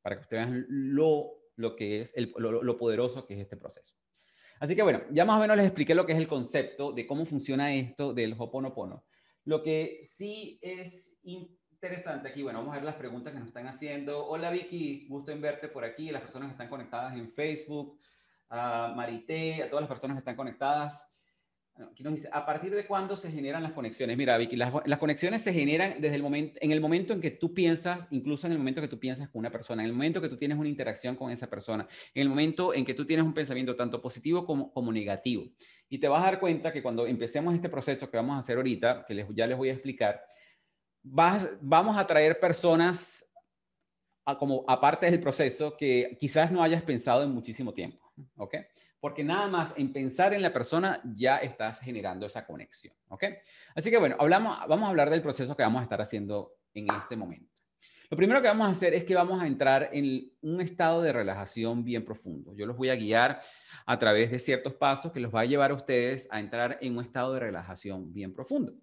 Para que ustedes vean lo, lo que es, el, lo, poderoso que es este proceso. Así que bueno, ya más o menos les expliqué lo que es el concepto de cómo funciona esto del Hoponopono. Lo que sí es interesante aquí, bueno, vamos a ver las preguntas que nos están haciendo. Hola Vicky, gusto en verte por aquí, las personas que están conectadas en Facebook, a Marité, a todas las personas que están conectadas. Aquí nos dice, ¿a partir de cuándo se generan las conexiones? Mira, Vicky, las, conexiones se generan desde el momento, en el momento en que tú piensas, incluso en el momento que tú piensas con una persona, en el momento que tú tienes una interacción con esa persona, en el momento en que tú tienes un pensamiento tanto positivo como, como negativo. Y te vas a dar cuenta que cuando empecemos este proceso que vamos a hacer ahorita, que les, ya les voy a explicar, vas, vamos a traer personas a, como aparte del proceso que quizás no hayas pensado en muchísimo tiempo. ¿Ok? Porque nada más en pensar en la persona ya estás generando esa conexión, ¿ok? Así que bueno, hablamos, vamos a hablar del proceso que vamos a estar haciendo en este momento. Lo primero que vamos a hacer es que vamos a entrar en un estado de relajación bien profundo. Yo los voy a guiar a través de ciertos pasos que los va a llevar a ustedes a entrar en un estado de relajación bien profundo.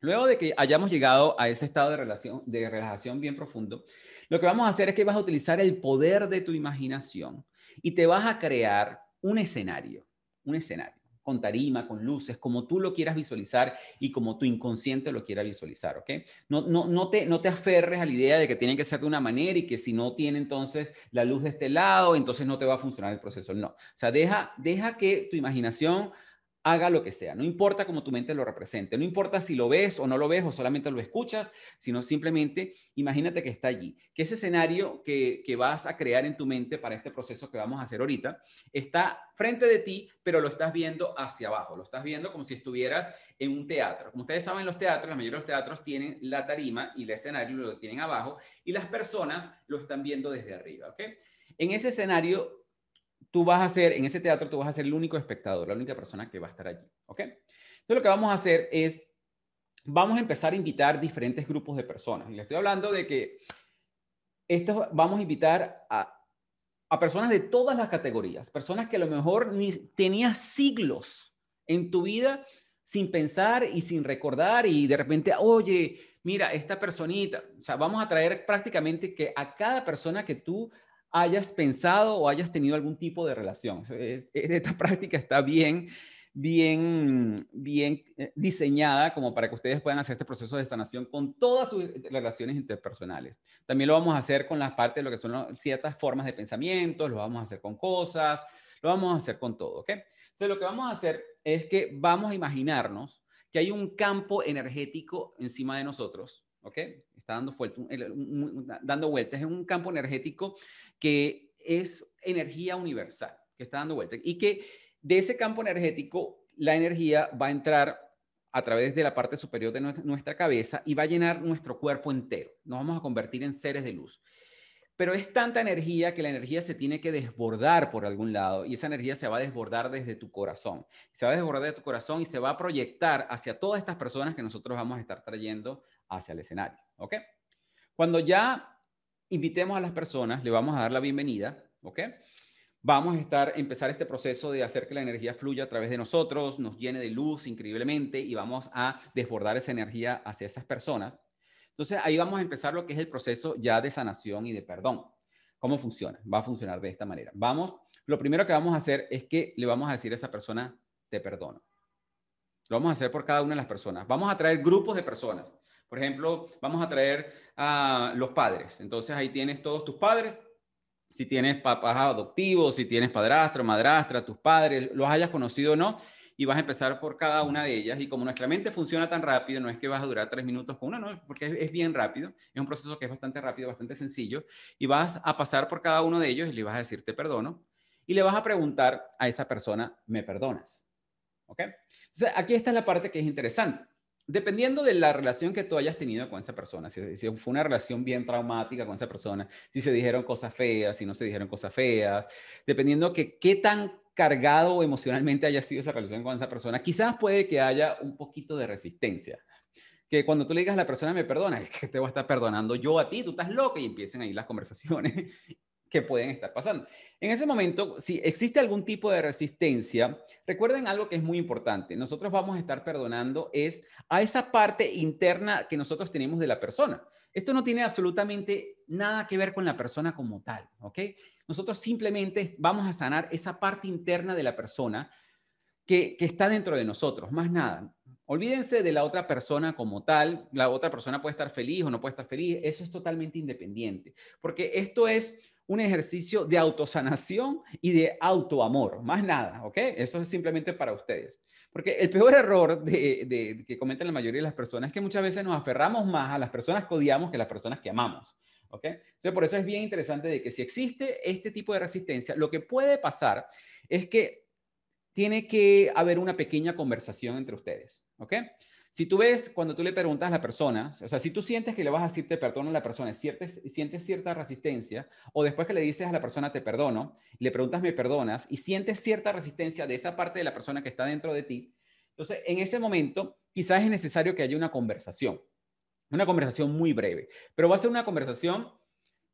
Luego de que hayamos llegado a ese estado de, relación, de relajación bien profundo, lo que vamos a hacer es que vas a utilizar el poder de tu imaginación y te vas a crear un escenario, un escenario, con tarima, con luces, como tú lo quieras visualizar y como tu inconsciente lo quiera visualizar, ¿ok? No, no, no, te, no te aferres a la idea de que tiene que ser de una manera y que si no tiene entonces la luz de este lado, entonces no te va a funcionar el proceso. No, o sea, deja, deja que tu imaginación haga lo que sea. No importa cómo tu mente lo represente. No importa si lo ves o no lo ves o solamente lo escuchas, sino simplemente imagínate que está allí. Que ese escenario que, que vas a crear en tu mente para este proceso que vamos a hacer ahorita está frente de ti, pero lo estás viendo hacia abajo. Lo estás viendo como si estuvieras en un teatro. Como ustedes saben, los teatros, la mayoría de los teatros tienen la tarima y el escenario lo tienen abajo y las personas lo están viendo desde arriba. ¿ok? En ese escenario tú vas a ser, en ese teatro, tú vas a ser el único espectador, la única persona que va a estar allí. ¿Ok? Entonces, lo que vamos a hacer es, vamos a empezar a invitar diferentes grupos de personas. Y le estoy hablando de que esto, vamos a invitar a, a personas de todas las categorías, personas que a lo mejor ni tenías siglos en tu vida sin pensar y sin recordar y de repente, oye, mira, esta personita, o sea, vamos a traer prácticamente que a cada persona que tú hayas pensado o hayas tenido algún tipo de relación. Eh, eh, esta práctica está bien, bien, bien eh, diseñada como para que ustedes puedan hacer este proceso de sanación con todas sus relaciones interpersonales. También lo vamos a hacer con las partes de lo que son ciertas formas de pensamiento, lo vamos a hacer con cosas, lo vamos a hacer con todo, ¿ok? Entonces lo que vamos a hacer es que vamos a imaginarnos que hay un campo energético encima de nosotros, ¿ok? está dando, dando vueltas. Es un campo energético que es energía universal, que está dando vueltas. Y que de ese campo energético, la energía va a entrar a través de la parte superior de nuestra cabeza y va a llenar nuestro cuerpo entero. Nos vamos a convertir en seres de luz. Pero es tanta energía que la energía se tiene que desbordar por algún lado y esa energía se va a desbordar desde tu corazón. Se va a desbordar de tu corazón y se va a proyectar hacia todas estas personas que nosotros vamos a estar trayendo hacia el escenario. ¿Ok? Cuando ya invitemos a las personas, le vamos a dar la bienvenida. ¿Ok? Vamos a estar, empezar este proceso de hacer que la energía fluya a través de nosotros, nos llene de luz increíblemente y vamos a desbordar esa energía hacia esas personas. Entonces ahí vamos a empezar lo que es el proceso ya de sanación y de perdón. ¿Cómo funciona? Va a funcionar de esta manera. Vamos, lo primero que vamos a hacer es que le vamos a decir a esa persona, te perdono. Lo vamos a hacer por cada una de las personas. Vamos a traer grupos de personas. Por ejemplo, vamos a traer a los padres. Entonces ahí tienes todos tus padres. Si tienes papás adoptivos, si tienes padrastro, madrastra, tus padres, los hayas conocido o no, y vas a empezar por cada una de ellas. Y como nuestra mente funciona tan rápido, no es que vas a durar tres minutos con una, no, porque es, bien rápido. Es un proceso que es bastante rápido, bastante sencillo. Y vas a pasar por cada uno de ellos y le vas a decir, te perdono. Y le vas a preguntar a esa persona, ¿me perdonas? ¿Ok? Entonces, aquí está la parte que es interesante. Dependiendo de la relación que tú hayas tenido con esa persona, si, si, fue una relación bien traumática con esa persona, si se dijeron cosas feas, si no se dijeron cosas feas, dependiendo que qué tan cargado emocionalmente haya sido esa relación con esa persona, quizás puede que haya un poquito de resistencia. Que cuando tú le digas a la persona, me perdona, es que te voy a estar perdonando yo a ti, tú estás loca y empiecen ahí las conversaciones que pueden estar pasando. En ese momento, si existe algún tipo de resistencia, recuerden algo que es muy importante. Nosotros vamos a estar perdonando es a esa parte interna que nosotros tenemos de la persona. Esto no tiene absolutamente nada que ver con la persona como tal, ¿ok? Nosotros simplemente vamos a sanar esa parte interna de la persona que, está dentro de nosotros, más nada. Olvídense de la otra persona como tal, la otra persona puede estar feliz o no puede estar feliz, eso es totalmente independiente, porque esto es un ejercicio de autosanación y de autoamor, más nada, ¿ok? Eso es simplemente para ustedes. Porque el peor error de, que cometen la mayoría de las personas es que muchas veces nos aferramos más a las personas que odiamos que a las personas que amamos. ¿ok? Entonces, por eso es bien interesante de que si existe este tipo de resistencia, lo que puede pasar es que tiene que haber una pequeña conversación entre ustedes, ¿ok? Si tú ves, cuando tú le preguntas a la persona, o sea, si tú sientes que le vas a decir te perdono a la persona, sientes, sientes cierta resistencia, o después que le dices a la persona te perdono, le preguntas me perdonas, y sientes cierta resistencia de esa parte de la persona que está dentro de ti, entonces en ese momento quizás es necesario que haya una conversación. Una conversación muy breve, pero va a ser una conversación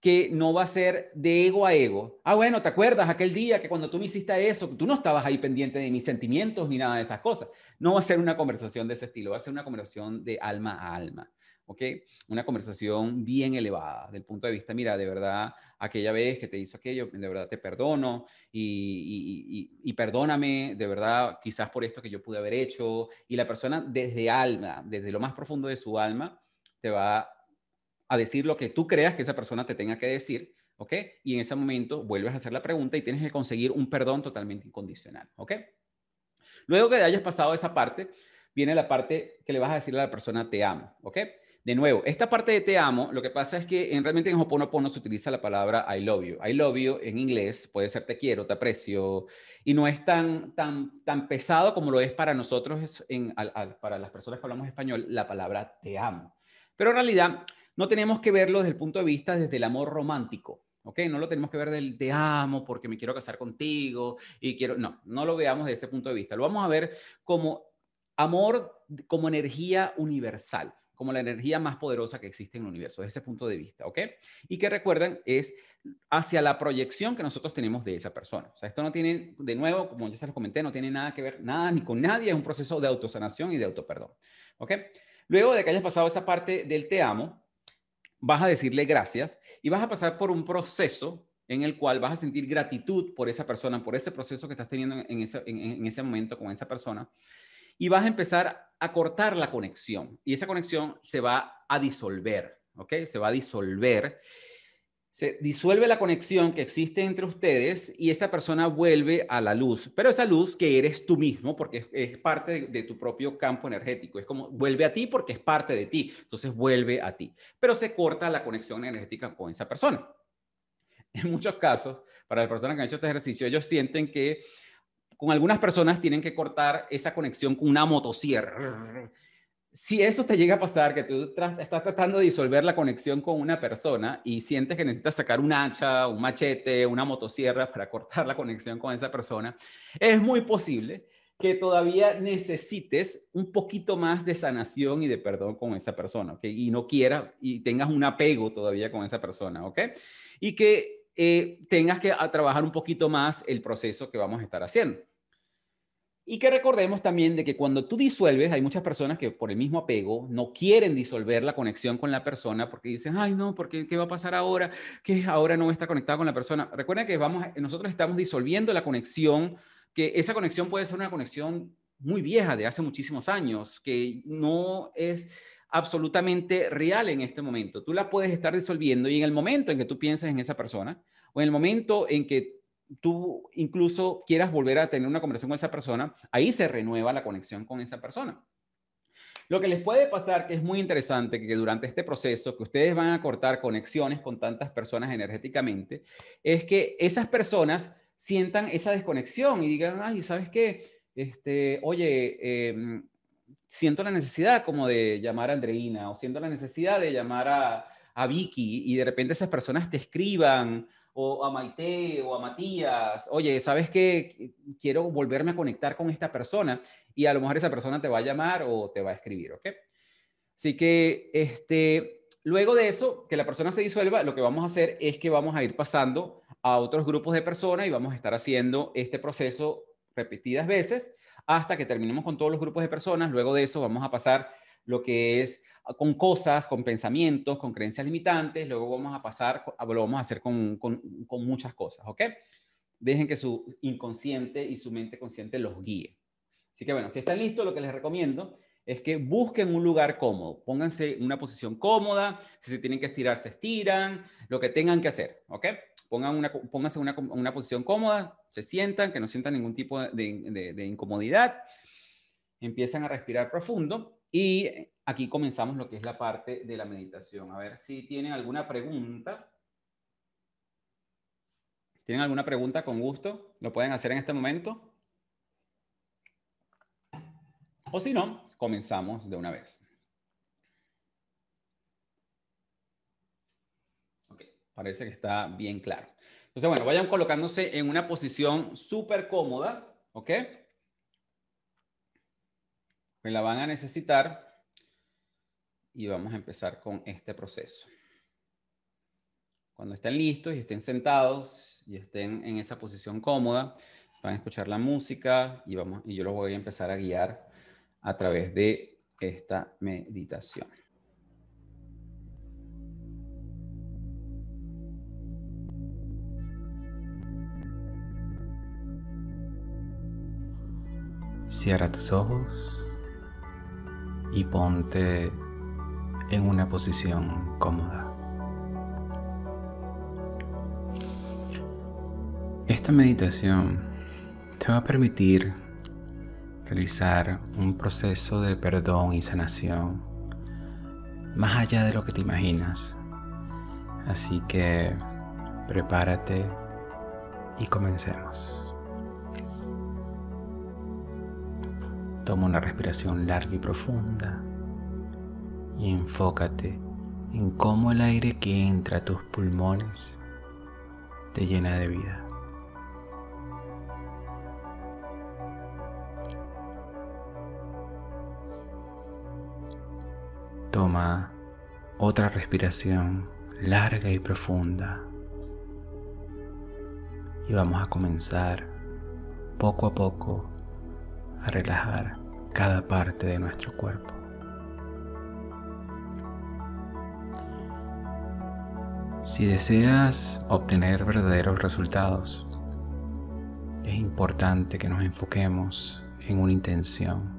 que no va a ser de ego a ego. Ah, bueno, ¿te acuerdas aquel día que cuando tú me hiciste eso, tú no estabas ahí pendiente de mis sentimientos ni nada de esas cosas? No va a ser una conversación de ese estilo, va a ser una conversación de alma a alma, ¿ok? Una conversación bien elevada, del punto de vista, mira, de verdad, aquella vez que te hizo aquello, de verdad te perdono y, y perdóname, de verdad, quizás por esto que yo pude haber hecho. Y la persona desde alma, desde lo más profundo de su alma, te va a decir lo que tú creas que esa persona te tenga que decir, ¿ok? Y en ese momento vuelves a hacer la pregunta y tienes que conseguir un perdón totalmente incondicional, ¿ok? Luego que hayas pasado esa parte, viene la parte que le vas a decir a la persona te amo, ¿ok? De nuevo, esta parte de te amo, lo que pasa es que en, realmente en Hoponopono se utiliza la palabra I love you. I love you en inglés puede ser te quiero, te aprecio, y no es tan, tan, tan pesado como lo es para nosotros, en, para las personas que hablamos español, la palabra te amo. Pero en realidad no tenemos que verlo desde el punto de vista desde el amor romántico. ¿ok? No lo tenemos que ver del te amo porque me quiero casar contigo y quiero, no, no lo veamos desde ese punto de vista. Lo vamos a ver como amor, como energía universal como la energía más poderosa que existe en el universo, desde ese punto de vista, ¿ok? Y que recuerden, es hacia la proyección que nosotros tenemos de esa persona. O sea, esto no tiene, de nuevo, como ya se los comenté, no tiene nada que ver, nada ni con nadie, es un proceso de autosanación y de autoperdón, ¿ok? Luego de que hayas pasado esa parte del te amo, vas a decirle gracias y vas a pasar por un proceso en el cual vas a sentir gratitud por esa persona, por ese proceso que estás teniendo en ese, en ese momento con esa persona y vas a empezar a cortar la conexión y esa conexión se va a disolver, ¿ok? Se va a disolver. Se disuelve la conexión que existe entre ustedes y esa persona vuelve a la luz, pero esa luz que eres tú mismo porque es, parte de, tu propio campo energético, es como vuelve a ti porque es parte de ti, entonces vuelve a ti, pero se corta la conexión energética con esa persona. En muchos casos, para las personas que han hecho este ejercicio, ellos sienten que con algunas personas tienen que cortar esa conexión con una motosierra. Si eso te llega a pasar, que tú estás tratando de disolver la conexión con una persona y sientes que necesitas sacar un hacha, un machete, una motosierra para cortar la conexión con esa persona, es muy posible que todavía necesites un poquito más de sanación y de perdón con esa persona, ¿ok? Y no quieras y tengas un apego todavía con esa persona, ¿ok? Y que eh, tengas que trabajar un poquito más el proceso que vamos a estar haciendo. Y que recordemos también de que cuando tú disuelves, hay muchas personas que por el mismo apego no quieren disolver la conexión con la persona porque dicen, ay no, porque ¿qué va a pasar ahora? Que ahora no está conectado con la persona. Recuerden que vamos, nosotros estamos disolviendo la conexión, que esa conexión puede ser una conexión muy vieja, de hace muchísimos años, que no es absolutamente real en este momento. Tú la puedes estar disolviendo y en el momento en que tú pienses en esa persona o en el momento en que tú incluso quieras volver a tener una conversación con esa persona, ahí se renueva la conexión con esa persona. Lo que les puede pasar, que es muy interesante, que durante este proceso, que ustedes van a cortar conexiones con tantas personas energéticamente, es que esas personas sientan esa desconexión y digan, ay, ¿sabes qué? Este, oye, em, siento la necesidad como de llamar a Andreina o siento la necesidad de llamar a, a Vicky y de repente esas personas te escriban o a Maite o a Matías, oye, ¿sabes qué? Quiero volverme a conectar con esta persona y a lo mejor esa persona te va a llamar o te va a escribir, ¿ok? Así que, este, luego de eso, que la persona se disuelva, lo que vamos a hacer es que vamos a ir pasando a otros grupos de personas y vamos a estar haciendo este proceso repetidas veces hasta que terminemos con todos los grupos de personas. Luego de eso vamos a pasar lo que es con cosas, con pensamientos, con creencias limitantes, luego vamos a pasar, lo vamos a hacer con, muchas cosas, ¿ok? Dejen que su inconsciente y su mente consciente los guíe. Así que bueno, si están listos, lo que les recomiendo es que busquen un lugar cómodo, pónganse en una posición cómoda, si se tienen que estirar, se estiran, lo que tengan que hacer, ¿ok? Pongan una, pónganse en una, una, posición cómoda, se sientan, que no sientan ningún tipo de incomodidad, empiezan a respirar profundo y aquí comenzamos lo que es la parte de la meditación. A ver si tienen alguna pregunta. ¿Tienen alguna pregunta con gusto? ¿Lo pueden hacer en este momento? O si no, comenzamos de una vez. Ok, parece que está bien claro. Entonces, bueno, vayan colocándose en una posición súper cómoda, ¿ok? Me la van a necesitar y vamos a empezar con este proceso. Cuando estén listos y estén sentados y estén en esa posición cómoda, van a escuchar la música y, vamos, y yo los voy a empezar a guiar a través de esta meditación. Cierra tus ojos y ponte en una posición cómoda. Esta meditación te va a permitir realizar un proceso de perdón y sanación más allá de lo que te imaginas. Así que prepárate y comencemos. Toma una respiración larga y profunda y enfócate en cómo el aire que entra a tus pulmones te llena de vida. Toma otra respiración larga y profunda y vamos a comenzar poco a poco a relajar cada parte de nuestro cuerpo. Si deseas obtener verdaderos resultados, es importante que nos enfoquemos en una intención.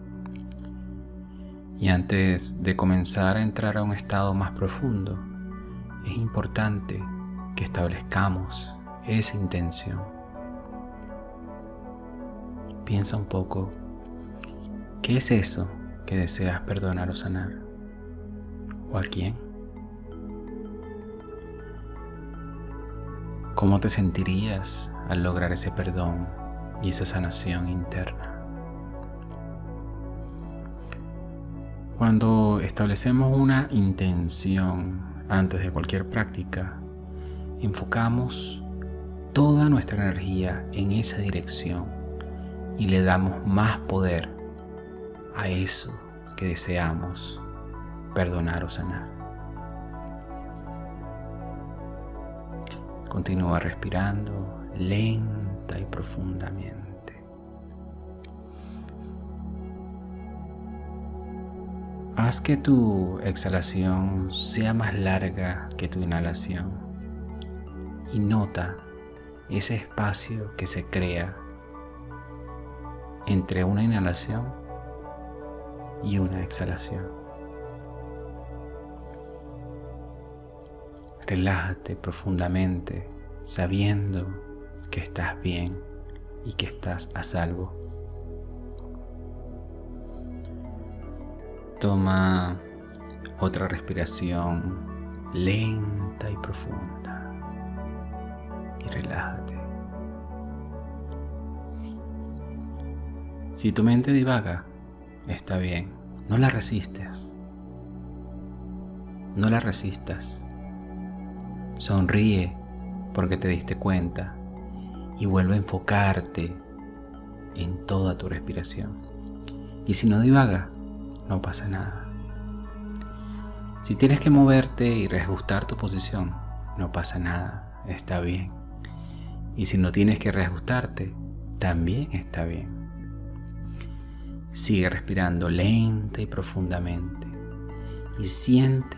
Y antes de comenzar a entrar a un estado más profundo, es importante que establezcamos esa intención. Piensa un poco, ¿qué es eso que deseas perdonar o sanar? ¿O a quién? ¿Cómo te sentirías al lograr ese perdón y esa sanación interna? Cuando establecemos una intención antes de cualquier práctica, enfocamos toda nuestra energía en esa dirección y le damos más poder a eso que deseamos perdonar o sanar. Continúa respirando lenta y profundamente. Haz que tu exhalación sea más larga que tu inhalación y nota ese espacio que se crea entre una inhalación y una exhalación. Relájate profundamente sabiendo que estás bien y que estás a salvo. Toma otra respiración lenta y profunda y relájate. Si tu mente divaga, está bien, no la resistes. No la resistas. Sonríe porque te diste cuenta y vuelve a enfocarte en toda tu respiración. Y si no divaga, no pasa nada. Si tienes que moverte y reajustar tu posición, no pasa nada, está bien. Y si no tienes que reajustarte, también está bien. Sigue respirando lenta y profundamente y siente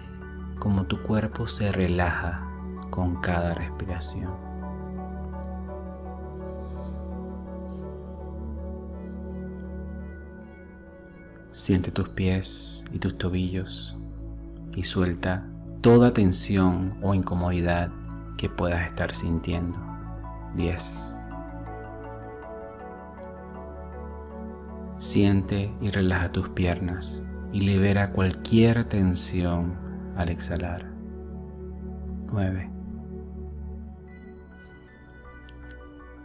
como tu cuerpo se relaja con cada respiración. Siente tus pies y tus tobillos y suelta toda tensión o incomodidad que puedas estar sintiendo. 10. Siente y relaja tus piernas y libera cualquier tensión al exhalar. 9.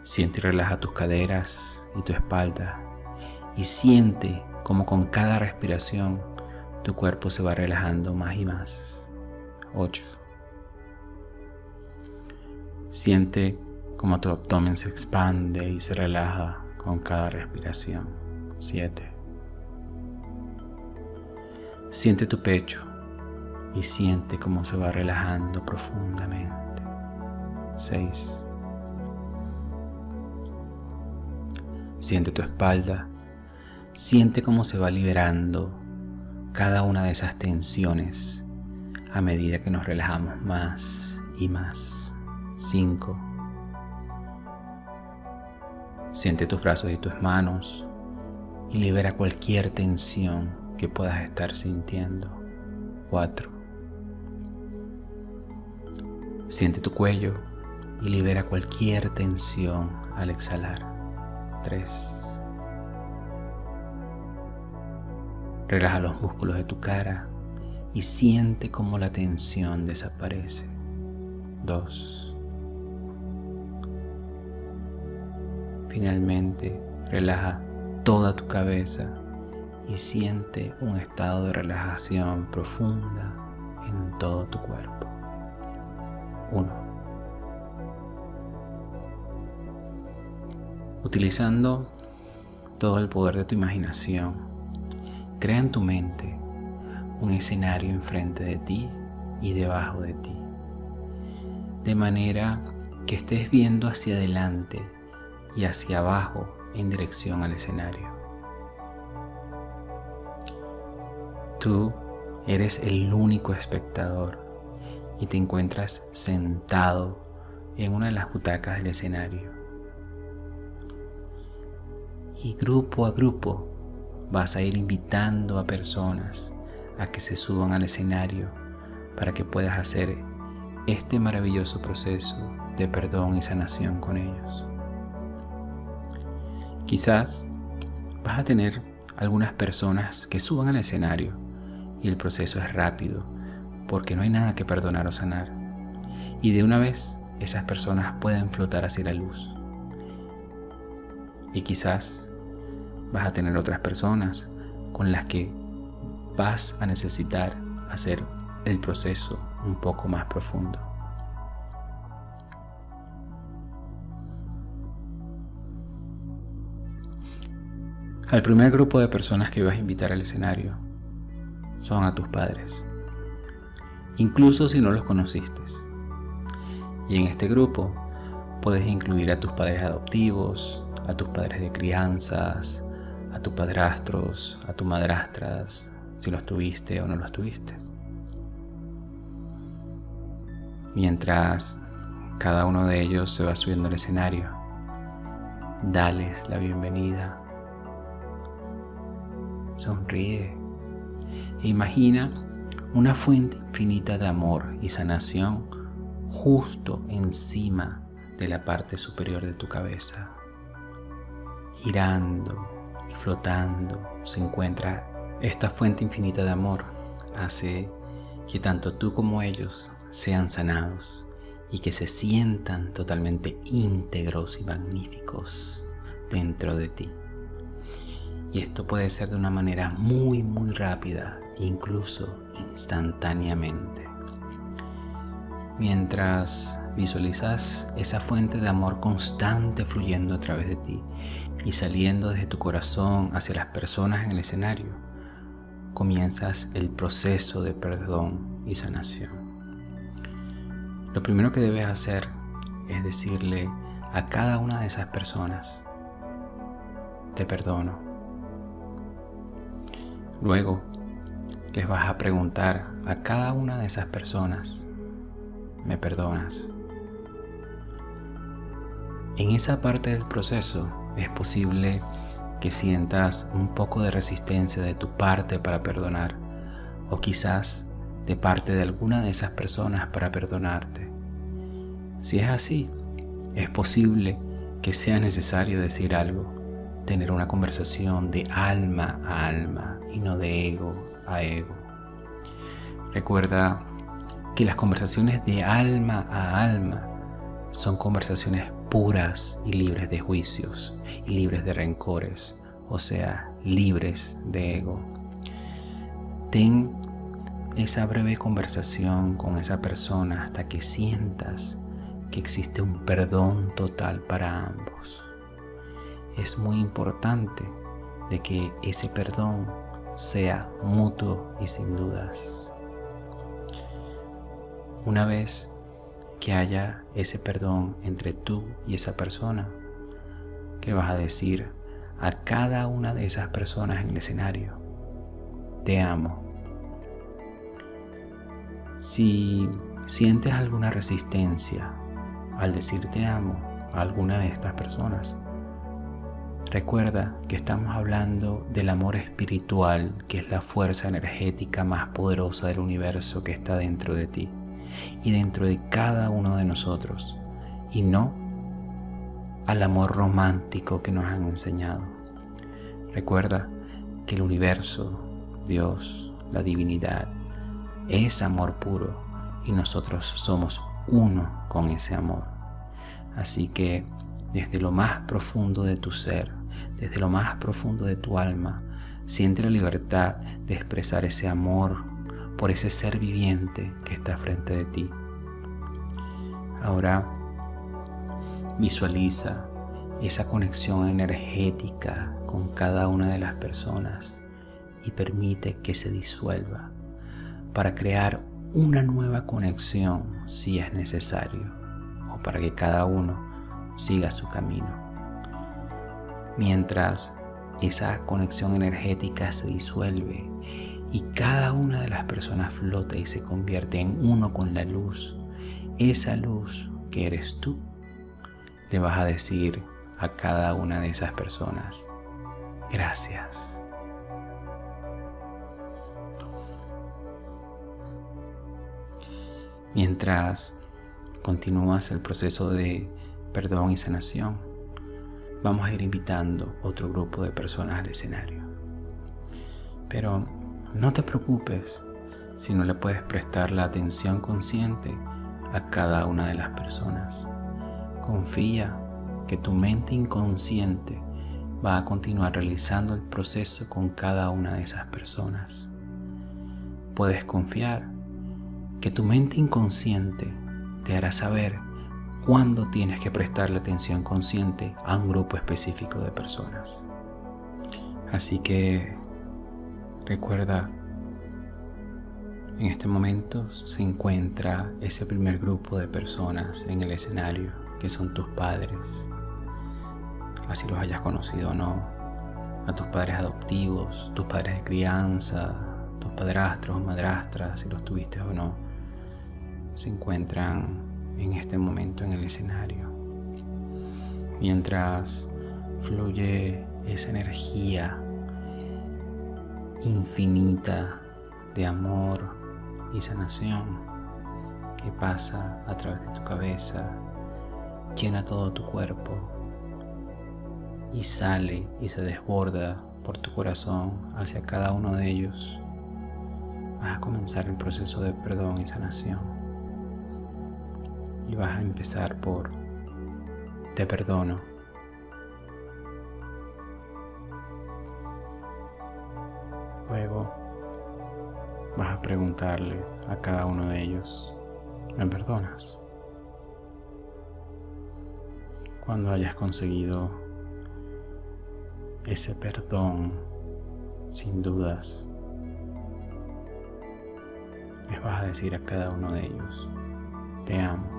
Siente y relaja tus caderas y tu espalda y siente como con cada respiración tu cuerpo se va relajando más y más. 8. Siente como tu abdomen se expande y se relaja con cada respiración. 7. Siente tu pecho y siente cómo se va relajando profundamente. 6. Siente tu espalda, siente cómo se va liberando cada una de esas tensiones a medida que nos relajamos más y más. 5. Siente tus brazos y tus manos y libera cualquier tensión que puedas estar sintiendo. 4. Siente tu cuello y libera cualquier tensión al exhalar. 3. Relaja los músculos de tu cara y siente cómo la tensión desaparece. Dos. Finalmente, relaja toda tu cabeza y siente un estado de relajación profunda en todo tu cuerpo. Uno. Utilizando todo el poder de tu imaginación, crea en tu mente un escenario enfrente de ti y debajo de ti, de manera que estés viendo hacia adelante y hacia abajo en dirección al escenario. Tú eres el único espectador y te encuentras sentado en una de las butacas del escenario. Y grupo a grupo vas a ir invitando a personas a que se suban al escenario para que puedas hacer este maravilloso proceso de perdón y sanación con ellos. Quizás vas a tener algunas personas que suban al escenario y el proceso es rápido porque no hay nada que perdonar o sanar. Y de una vez esas personas pueden flotar hacia la luz. Y quizás vas a tener otras personas con las que vas a necesitar hacer el proceso un poco más profundo. Al primer grupo de personas que vas a invitar al escenario son a tus padres, incluso si no los conociste. Y en este grupo puedes incluir a tus padres adoptivos, a tus padres de crianzas, a tus padrastros, a tus madrastras, si los tuviste o no los tuviste. Mientras cada uno de ellos se va subiendo al escenario, dales la bienvenida. Sonríe e imagina una fuente infinita de amor y sanación justo encima de la parte superior de tu cabeza. Girando y flotando se encuentra esta fuente infinita de amor. Hace que tanto tú como ellos sean sanados y que se sientan totalmente íntegros y magníficos dentro de ti. Y esto puede ser de una manera muy, muy rápida incluso instantáneamente. Mientras visualizas esa fuente de amor constante fluyendo a través de ti y saliendo desde tu corazón hacia las personas en el escenario, comienzas el proceso de perdón y sanación. Lo primero que debes hacer es decirle a cada una de esas personas, te perdono. Luego, les vas a preguntar a cada una de esas personas, ¿me perdonas? En esa parte del proceso es posible que sientas un poco de resistencia de tu parte para perdonar o quizás de parte de alguna de esas personas para perdonarte. Si es así, es posible que sea necesario decir algo, tener una conversación de alma a alma y no de ego a ego. Recuerda que las conversaciones de alma a alma son conversaciones puras y libres de juicios y libres de rencores, o sea, libres de ego. Ten esa breve conversación con esa persona hasta que sientas que existe un perdón total para ambos. Es muy importante de que ese perdón sea mutuo y sin dudas. Una vez que haya ese perdón entre tú y esa persona, le vas a decir a cada una de esas personas en el escenario, te amo. Si sientes alguna resistencia al decir te amo a alguna de estas personas, Recuerda que estamos hablando del amor espiritual, que es la fuerza energética más poderosa del universo que está dentro de ti y dentro de cada uno de nosotros, y no al amor romántico que nos han enseñado. Recuerda que el universo, Dios, la divinidad, es amor puro y nosotros somos uno con ese amor. Así que desde lo más profundo de tu ser, desde lo más profundo de tu alma, siente la libertad de expresar ese amor por ese ser viviente que está frente de ti. Ahora visualiza esa conexión energética con cada una de las personas y permite que se disuelva para crear una nueva conexión si es necesario o para que cada uno siga su camino. Mientras esa conexión energética se disuelve y cada una de las personas flota y se convierte en uno con la luz, esa luz que eres tú, le vas a decir a cada una de esas personas, gracias. Mientras continúas el proceso de perdón y sanación, vamos a ir invitando otro grupo de personas al escenario. Pero no te preocupes si no le puedes prestar la atención consciente a cada una de las personas. Confía que tu mente inconsciente va a continuar realizando el proceso con cada una de esas personas. Puedes confiar que tu mente inconsciente te hará saber cuándo tienes que prestarle atención consciente a un grupo específico de personas. Así que recuerda, en este momento se encuentra ese primer grupo de personas en el escenario, que son tus padres, así los hayas conocido o no, a tus padres adoptivos, tus padres de crianza, tus padrastros o madrastras, si los tuviste o no. Se encuentran en este momento en el escenario. Mientras fluye esa energía infinita de amor y sanación que pasa a través de tu cabeza, llena todo tu cuerpo y sale y se desborda por tu corazón hacia cada uno de ellos, vas a comenzar el proceso de perdón y sanación y vas a empezar por te perdono. Luego vas a preguntarle a cada uno de ellos, ¿me perdonas? Cuando hayas conseguido ese perdón, sin dudas, les vas a decir a cada uno de ellos, te amo.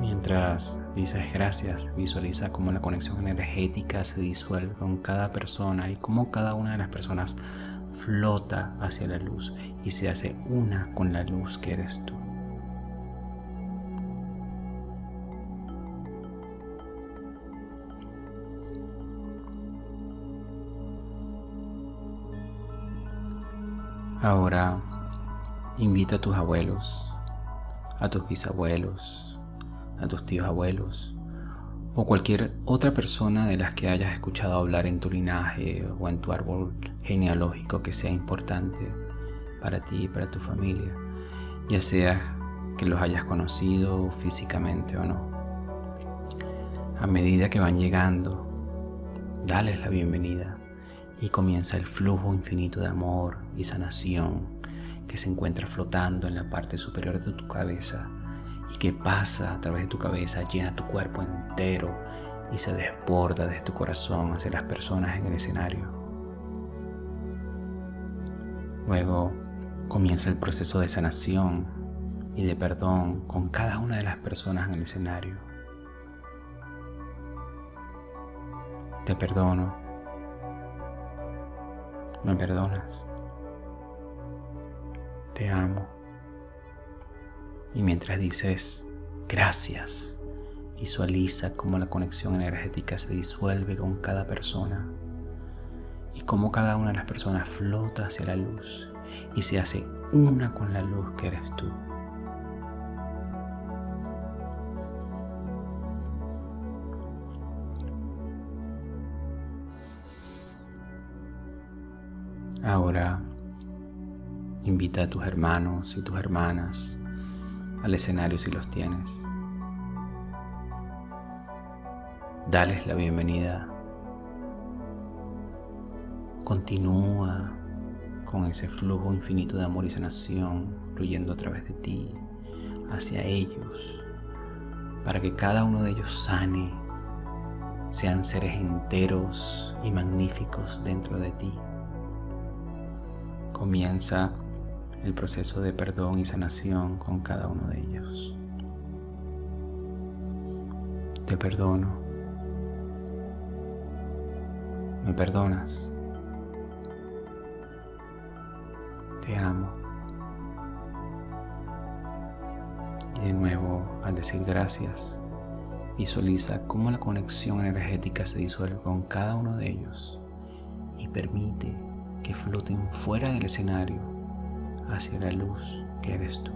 Mientras dices gracias, visualiza cómo la conexión energética se disuelve con cada persona y cómo cada una de las personas flota hacia la luz y se hace una con la luz que eres tú. Ahora invita a tus abuelos, a tus bisabuelos, a tus tíos abuelos o cualquier otra persona de las que hayas escuchado hablar en tu linaje o en tu árbol genealógico que sea importante para ti y para tu familia, ya sea que los hayas conocido físicamente o no. A medida que van llegando, dales la bienvenida y comienza el flujo infinito de amor y sanación que se encuentra flotando en la parte superior de tu cabeza y que pasa a través de tu cabeza, llena tu cuerpo entero y se desborda de tu corazón hacia las personas en el escenario. Luego comienza el proceso de sanación y de perdón con cada una de las personas en el escenario. Te perdono. ¿Me perdonas? Te amo. Y mientras dices gracias, visualiza cómo la conexión energética se disuelve con cada persona y cómo cada una de las personas flota hacia la luz y se hace una con la luz que eres tú. Ahora invita a tus hermanos y tus hermanas al escenario si los tienes. Dales la bienvenida. Continúa con ese flujo infinito de amor y sanación fluyendo a través de ti hacia ellos, para que cada uno de ellos sane, sean seres enteros y magníficos dentro de ti. Comienza el proceso de perdón y sanación con cada uno de ellos. Te perdono ¿Me perdonas? Te amo. Y de nuevo, al decir gracias, visualiza cómo la conexión energética se disuelve con cada uno de ellos y permite que floten fuera del escenario hacia la luz que eres tú.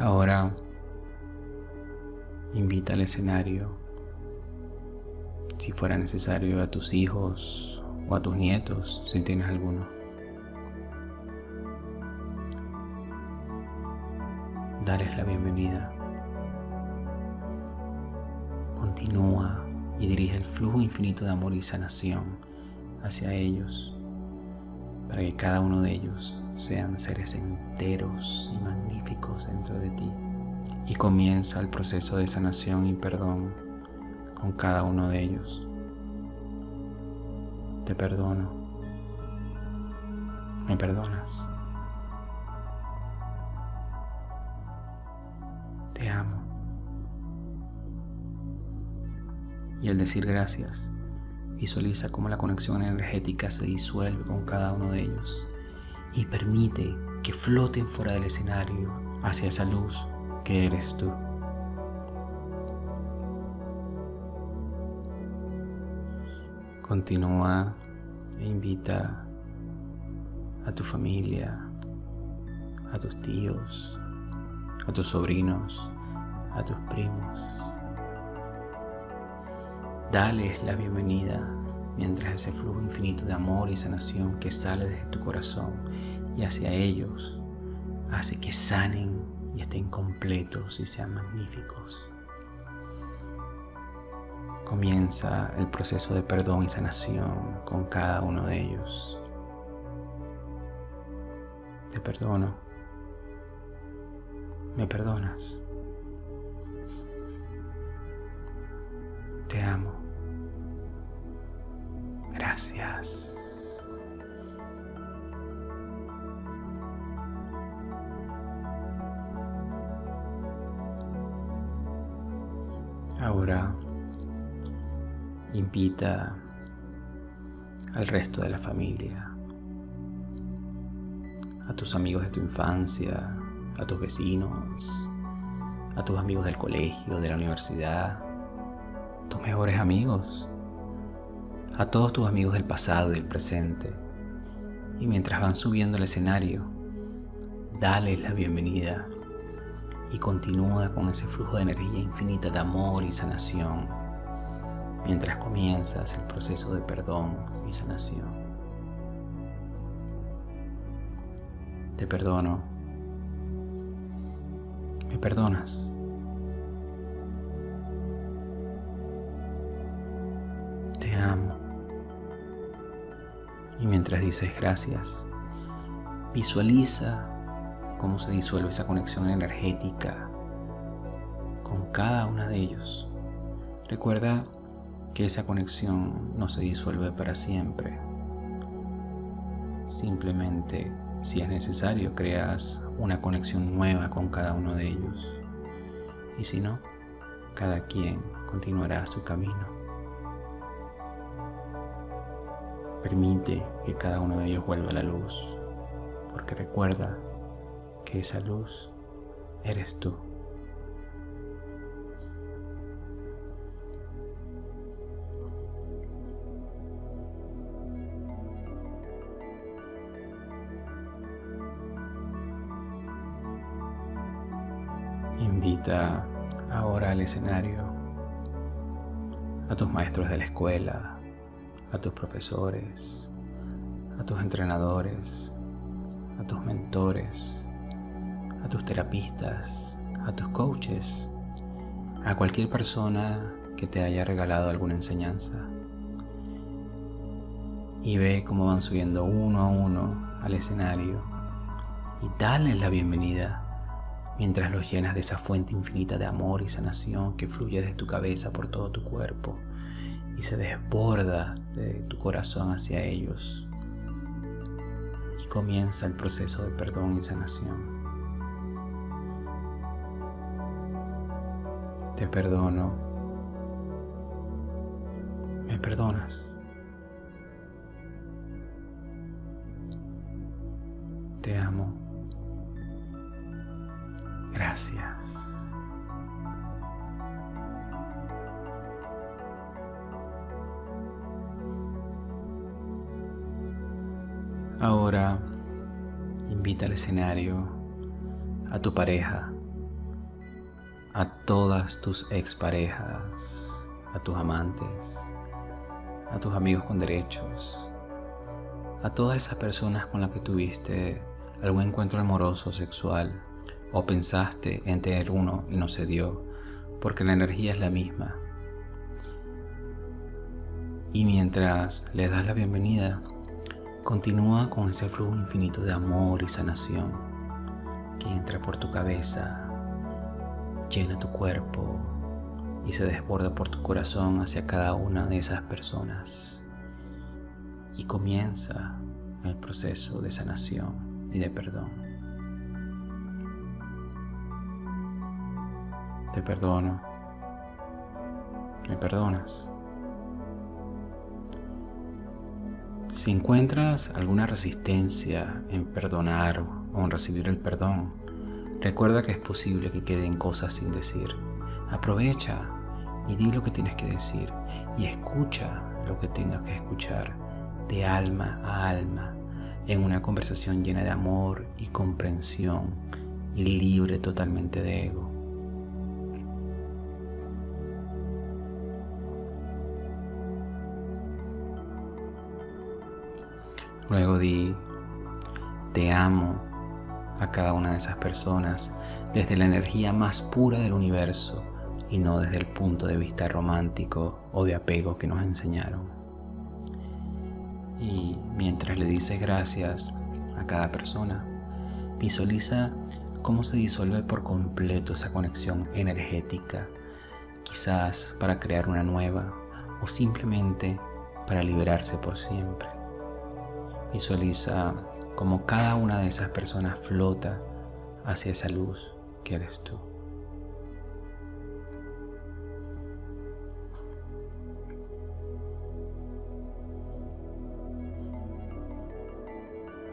Ahora invita al escenario, si fuera necesario, a tus hijos o a tus nietos, si tienes alguno. Darles la bienvenida. Continúa y dirige el flujo infinito de amor y sanación hacia ellos, para que cada uno de ellos sean seres enteros y magníficos dentro de ti. Y comienza el proceso de sanación y perdón con cada uno de ellos. Te perdono. ¿Me perdonas? Te amo. Y al decir gracias, visualiza cómo la conexión energética se disuelve con cada uno de ellos y permite que floten fuera del escenario hacia esa luz que eres tú. Continúa e invita a tu familia, a tus tíos, a tus sobrinos, a tus primos. Dales la bienvenida mientras ese flujo infinito de amor y sanación que sale desde tu corazón y hacia ellos hace que sanen y estén completos y sean magníficos. Comienza el proceso de perdón y sanación con cada uno de ellos. Te perdono. ¿Me perdonas? Te amo. Gracias. Ahora invita al resto de la familia, a tus amigos de tu infancia, a tus vecinos, a tus amigos del colegio, de la universidad, tus mejores amigos, a todos tus amigos del pasado y del presente. Y mientras van subiendo al escenario, dale la bienvenida y continúa con ese flujo de energía infinita de amor y sanación mientras comienzas el proceso de perdón y sanación. Te perdono. ¿Me perdonas? Te amo. Y mientras dices gracias, visualiza cómo se disuelve esa conexión energética con cada uno de ellos. Recuerda que esa conexión no se disuelve para siempre. Simplemente, si es necesario, creas una conexión nueva con cada uno de ellos. Y si no, cada quien continuará su camino. Permite que cada uno de ellos vuelva a la luz, porque recuerda que esa luz eres tú. Ahora al escenario a tus maestros de la escuela, a tus profesores, a tus entrenadores, a tus mentores, a tus terapistas, a tus coaches, a cualquier persona que te haya regalado alguna enseñanza. Y ve cómo van subiendo uno a uno al escenario y dale la bienvenida mientras los llenas de esa fuente infinita de amor y sanación que fluye desde tu cabeza por todo tu cuerpo y se desborda de tu corazón hacia ellos. Y comienza el proceso de perdón y sanación. Te perdono. ¿Me perdonas? Te amo. Gracias. Ahora invita al escenario a tu pareja, a todas tus exparejas, a tus amantes, a tus amigos con derechos, a todas esas personas con las que tuviste algún encuentro amoroso sexual o pensaste en tener uno y no se dio, porque la energía es la misma. Y mientras le das la bienvenida, continúa con ese flujo infinito de amor y sanación que entra por tu cabeza, llena tu cuerpo y se desborda por tu corazón hacia cada una de esas personas. Y comienza el proceso de sanación y de perdón. Te perdono. ¿Me perdonas? Si encuentras alguna resistencia en perdonar o en recibir el perdón, recuerda que es posible que queden cosas sin decir. Aprovecha y di lo que tienes que decir y escucha lo que tengas que escuchar de alma a alma en una conversación llena de amor y comprensión y libre totalmente de ego. Luego di, te amo a cada una de esas personas desde la energía más pura del universo y no desde el punto de vista romántico o de apego que nos enseñaron. Y mientras le dices gracias a cada persona, visualiza cómo se disuelve por completo esa conexión energética, quizás para crear una nueva o simplemente para liberarse por siempre. Visualiza cómo cada una de esas personas flota hacia esa luz que eres tú.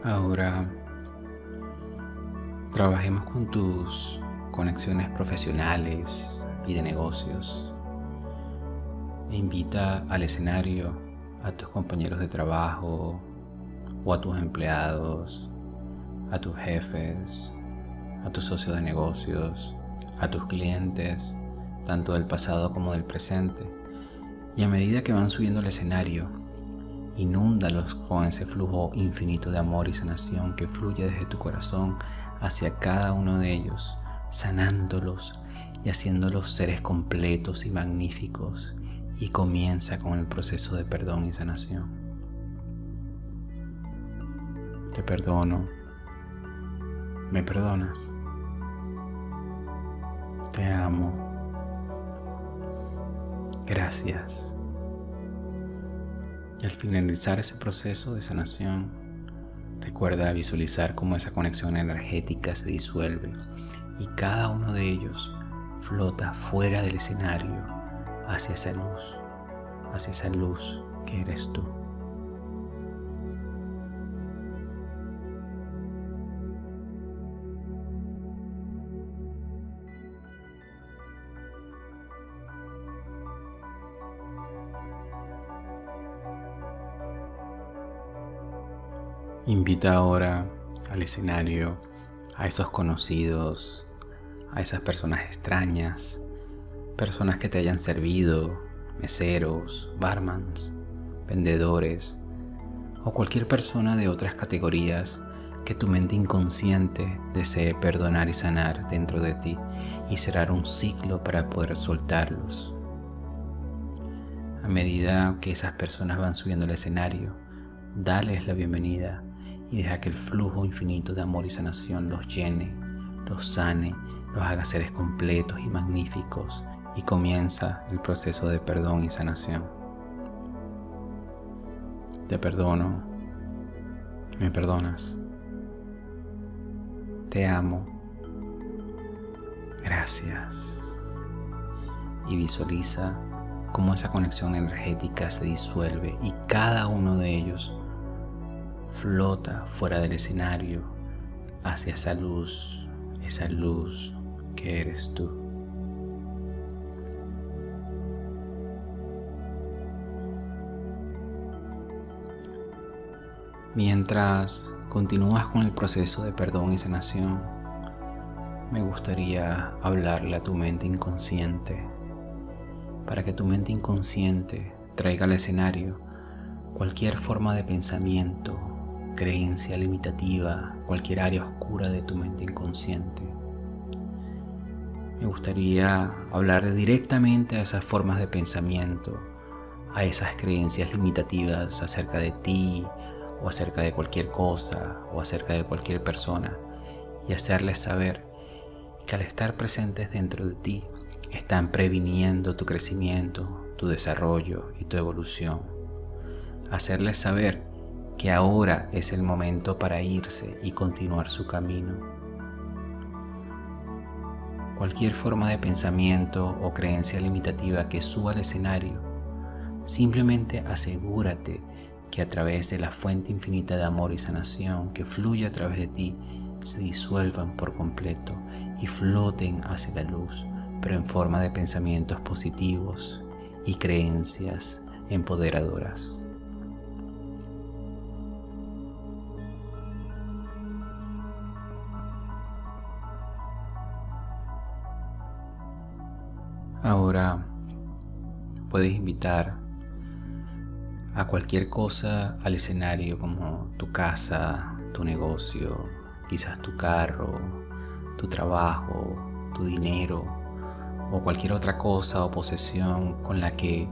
Ahora trabajemos con tus conexiones profesionales y de negocios. Invita al escenario a tus compañeros de trabajo, o a tus empleados, a tus jefes, a tus socios de negocios, a tus clientes, tanto del pasado como del presente. Y a medida que van subiendo al escenario, inúndalos con ese flujo infinito de amor y sanación que fluye desde tu corazón hacia cada uno de ellos, sanándolos y haciéndolos seres completos y magníficos. Y comienza con el proceso de perdón y sanación. Te perdono. ¿Me perdonas? Te amo. Gracias. Y al finalizar ese proceso de sanación, recuerda visualizar cómo esa conexión energética se disuelve y cada uno de ellos flota fuera del escenario hacia esa luz, hacia esa luz que eres tú. Invita ahora al escenario a esos conocidos, a esas personas extrañas, personas que te hayan servido, meseros, barmans, vendedores o cualquier persona de otras categorías que tu mente inconsciente desee perdonar y sanar dentro de ti y cerrar un ciclo para poder soltarlos. A medida que esas personas van subiendo al escenario, dales la bienvenida y deja que el flujo infinito de amor y sanación los llene, los sane, los haga seres completos y magníficos y comienza el proceso de perdón y sanación. Te perdono, me perdonas, te amo, gracias. Y visualiza cómo esa conexión energética se disuelve y cada uno de ellos flota fuera del escenario hacia esa luz, esa luz que eres tú. Mientras continúas con el proceso de perdón y sanación, me gustaría hablarle a tu mente inconsciente para que tu mente inconsciente traiga al escenario cualquier forma de pensamiento, creencia limitativa, cualquier área oscura de tu mente inconsciente. Me gustaría hablar directamente a esas formas de pensamiento, a esas creencias limitativas acerca de ti o acerca de cualquier cosa o acerca de cualquier persona y hacerles saber que al estar presentes dentro de ti están previniendo tu crecimiento, tu desarrollo y tu evolución. Hacerles saber que ahora es el momento para irse y continuar su camino. Cualquier forma de pensamiento o creencia limitativa que suba al escenario, simplemente asegúrate que a través de la fuente infinita de amor y sanación que fluye a través de ti, se disuelvan por completo y floten hacia la luz, pero en forma de pensamientos positivos y creencias empoderadoras. Ahora puedes invitar a cualquier cosa al escenario como tu casa, tu negocio, quizás tu carro, tu trabajo, tu dinero o cualquier otra cosa o posesión con la que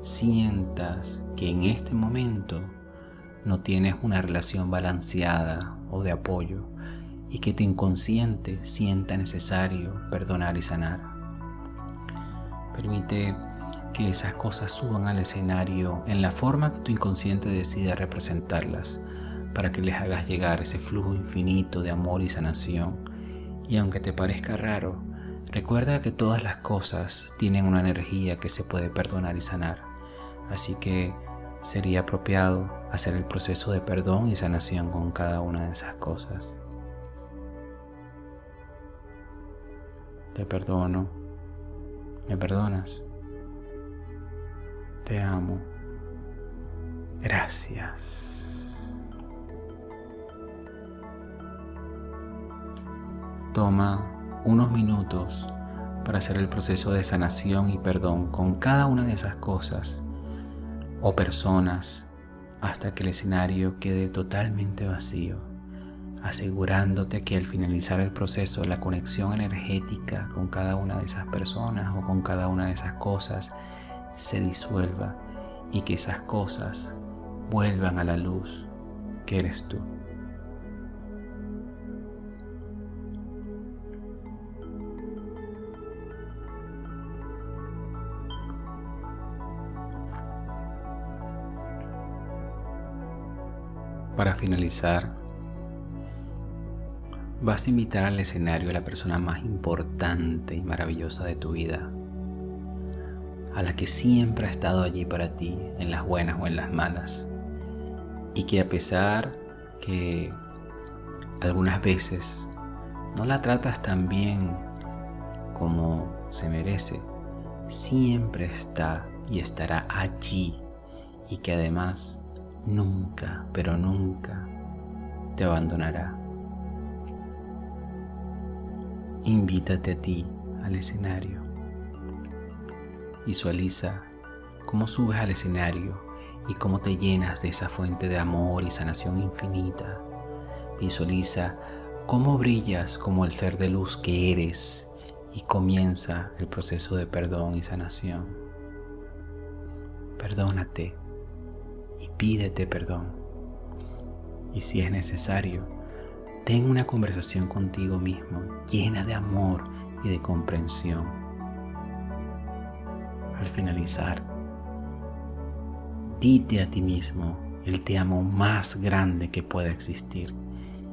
sientas que en este momento no tienes una relación balanceada o de apoyo y que tu inconsciente sienta necesario perdonar y sanar. Permite que esas cosas suban al escenario en la forma que tu inconsciente decida representarlas para que les hagas llegar ese flujo infinito de amor y sanación. Y aunque te parezca raro, recuerda que todas las cosas tienen una energía que se puede perdonar y sanar. Así que sería apropiado hacer el proceso de perdón y sanación con cada una de esas cosas. Te perdono ¿Me perdonas? Te amo. Gracias. Toma unos minutos para hacer el proceso de sanación y perdón con cada una de esas cosas o personas hasta que el escenario quede totalmente vacío asegurándote que al finalizar el proceso la conexión energética con cada una de esas personas o con cada una de esas cosas se disuelva y que esas cosas vuelvan a la luz que eres tú. Para finalizar, vas a invitar al escenario a la persona más importante y maravillosa de tu vida, a la que siempre ha estado allí para ti, en las buenas o en las malas, y que a pesar que algunas veces no la tratas tan bien como se merece, siempre está y estará allí y que además nunca, pero nunca te abandonará. Invítate a ti al escenario. Visualiza cómo subes al escenario y cómo te llenas de esa fuente de amor y sanación infinita. Visualiza cómo brillas como el ser de luz que eres y comienza el proceso de perdón y sanación. Perdónate y pídete perdón. Y si es necesario, ten una conversación contigo mismo llena de amor y de comprensión. Al finalizar, dite a ti mismo el te amo más grande que pueda existir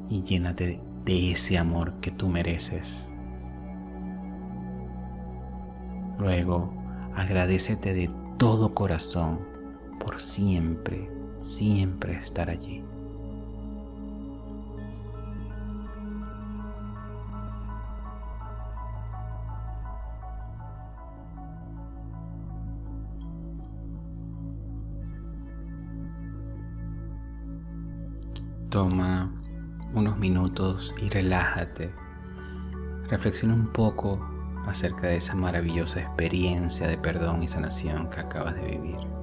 y llénate de ese amor que tú mereces. Luego, agradecete de todo corazón por siempre, siempre estar allí. Toma unos minutos y relájate. Reflexiona un poco acerca de esa maravillosa experiencia de perdón y sanación que acabas de vivir.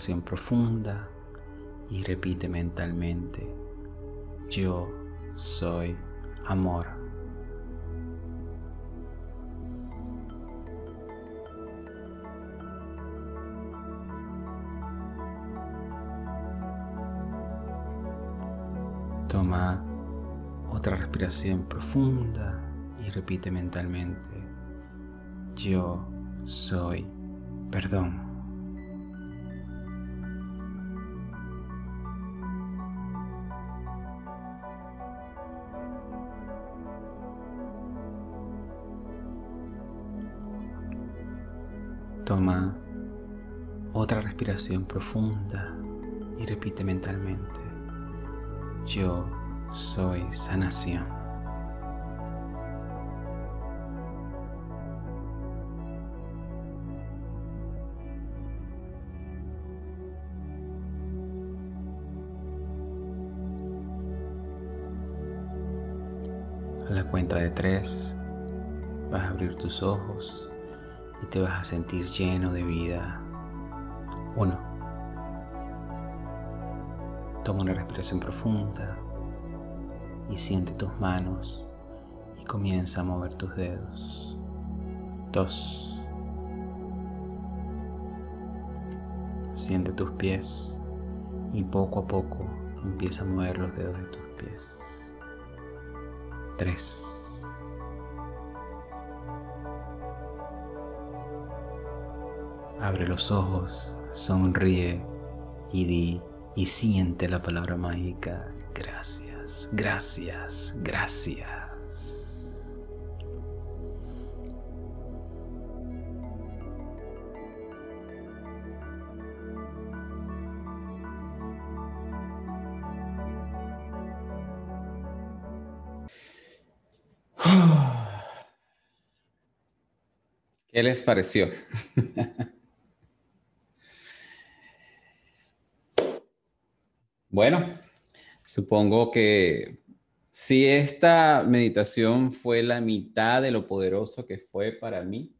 Respiración profunda y repite mentalmente, yo soy amor. Toma otra respiración profunda y repite mentalmente, yo soy perdón. Toma otra respiración profunda y repite mentalmente, yo soy sanación. A la cuenta de tres vas a abrir tus ojos y te vas a sentir lleno de vida. Uno. Toma una respiración profunda y siente tus manos y comienza a mover tus dedos. Dos. Siente tus pies y poco a poco empieza a mover los dedos de tus pies. 3. Abre los ojos, sonríe y di y siente la palabra mágica. Gracias, gracias, gracias. ¿Qué les pareció? bueno, supongo que si esta meditación fue la mitad de lo poderoso que fue para mí,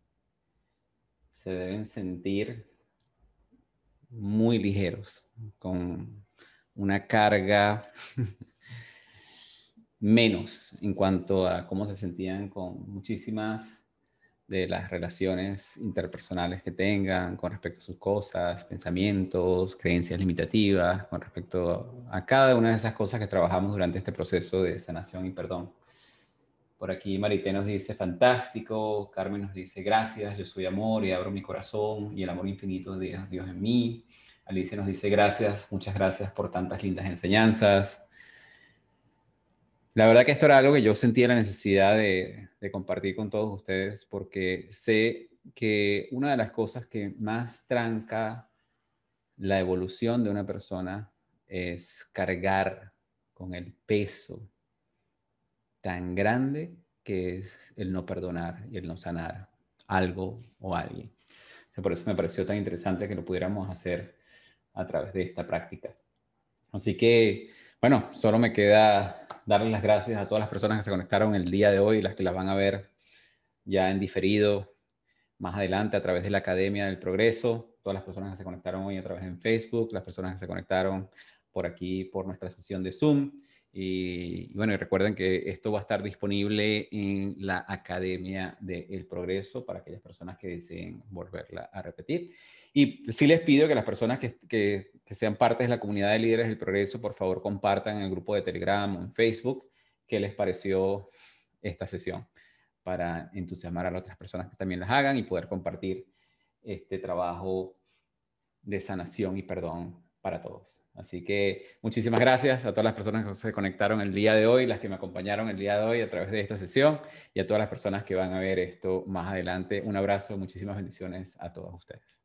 se deben sentir muy ligeros, con una carga menos en cuanto a cómo se sentían con muchísimas de las relaciones interpersonales que tengan con respecto a sus cosas, pensamientos, creencias limitativas, con respecto a cada una de esas cosas que trabajamos durante este proceso de sanación y perdón. Por aquí Marité nos dice fantástico, Carmen nos dice gracias, yo soy amor y abro mi corazón y el amor infinito de Dios en mí. Alicia nos dice gracias, muchas gracias por tantas lindas enseñanzas. La verdad que esto era algo que yo sentía la necesidad de, de compartir con todos ustedes porque sé que una de las cosas que más tranca la evolución de una persona es cargar con el peso tan grande que es el no perdonar y el no sanar algo o alguien. por eso me pareció tan interesante que lo pudiéramos hacer a través de esta práctica. Así que, bueno, solo me queda darles las gracias a todas las personas que se conectaron el día de hoy, las que las van a ver ya en diferido más adelante a través de la Academia del Progreso, todas las personas que se conectaron hoy a través de Facebook, las personas que se conectaron por aquí por nuestra sesión de Zoom. Y, bueno, recuerden que esto va a estar disponible en la Academia del Progreso para aquellas personas que deseen volverla a repetir. Y sí les pido que las personas que, que, que sean parte de la comunidad de líderes del progreso, por favor compartan en el grupo de Telegram o en Facebook qué les pareció esta sesión para entusiasmar a las otras personas que también las hagan y poder compartir este trabajo de sanación y perdón para todos. Así que muchísimas gracias a todas las personas que se conectaron el día de hoy, las que me acompañaron el día de hoy a través de esta sesión y a todas las personas que van a ver esto más adelante. Un abrazo, muchísimas bendiciones a todos ustedes.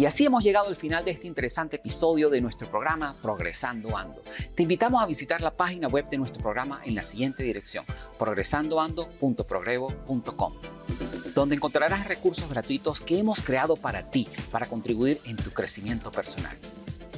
Y así hemos llegado al final de este interesante episodio de nuestro programa Progresando Ando. Te invitamos a visitar la página web de nuestro programa en la siguiente dirección, progresandoando.progrevo.com donde encontrarás recursos gratuitos que hemos creado para ti, para contribuir en tu crecimiento personal.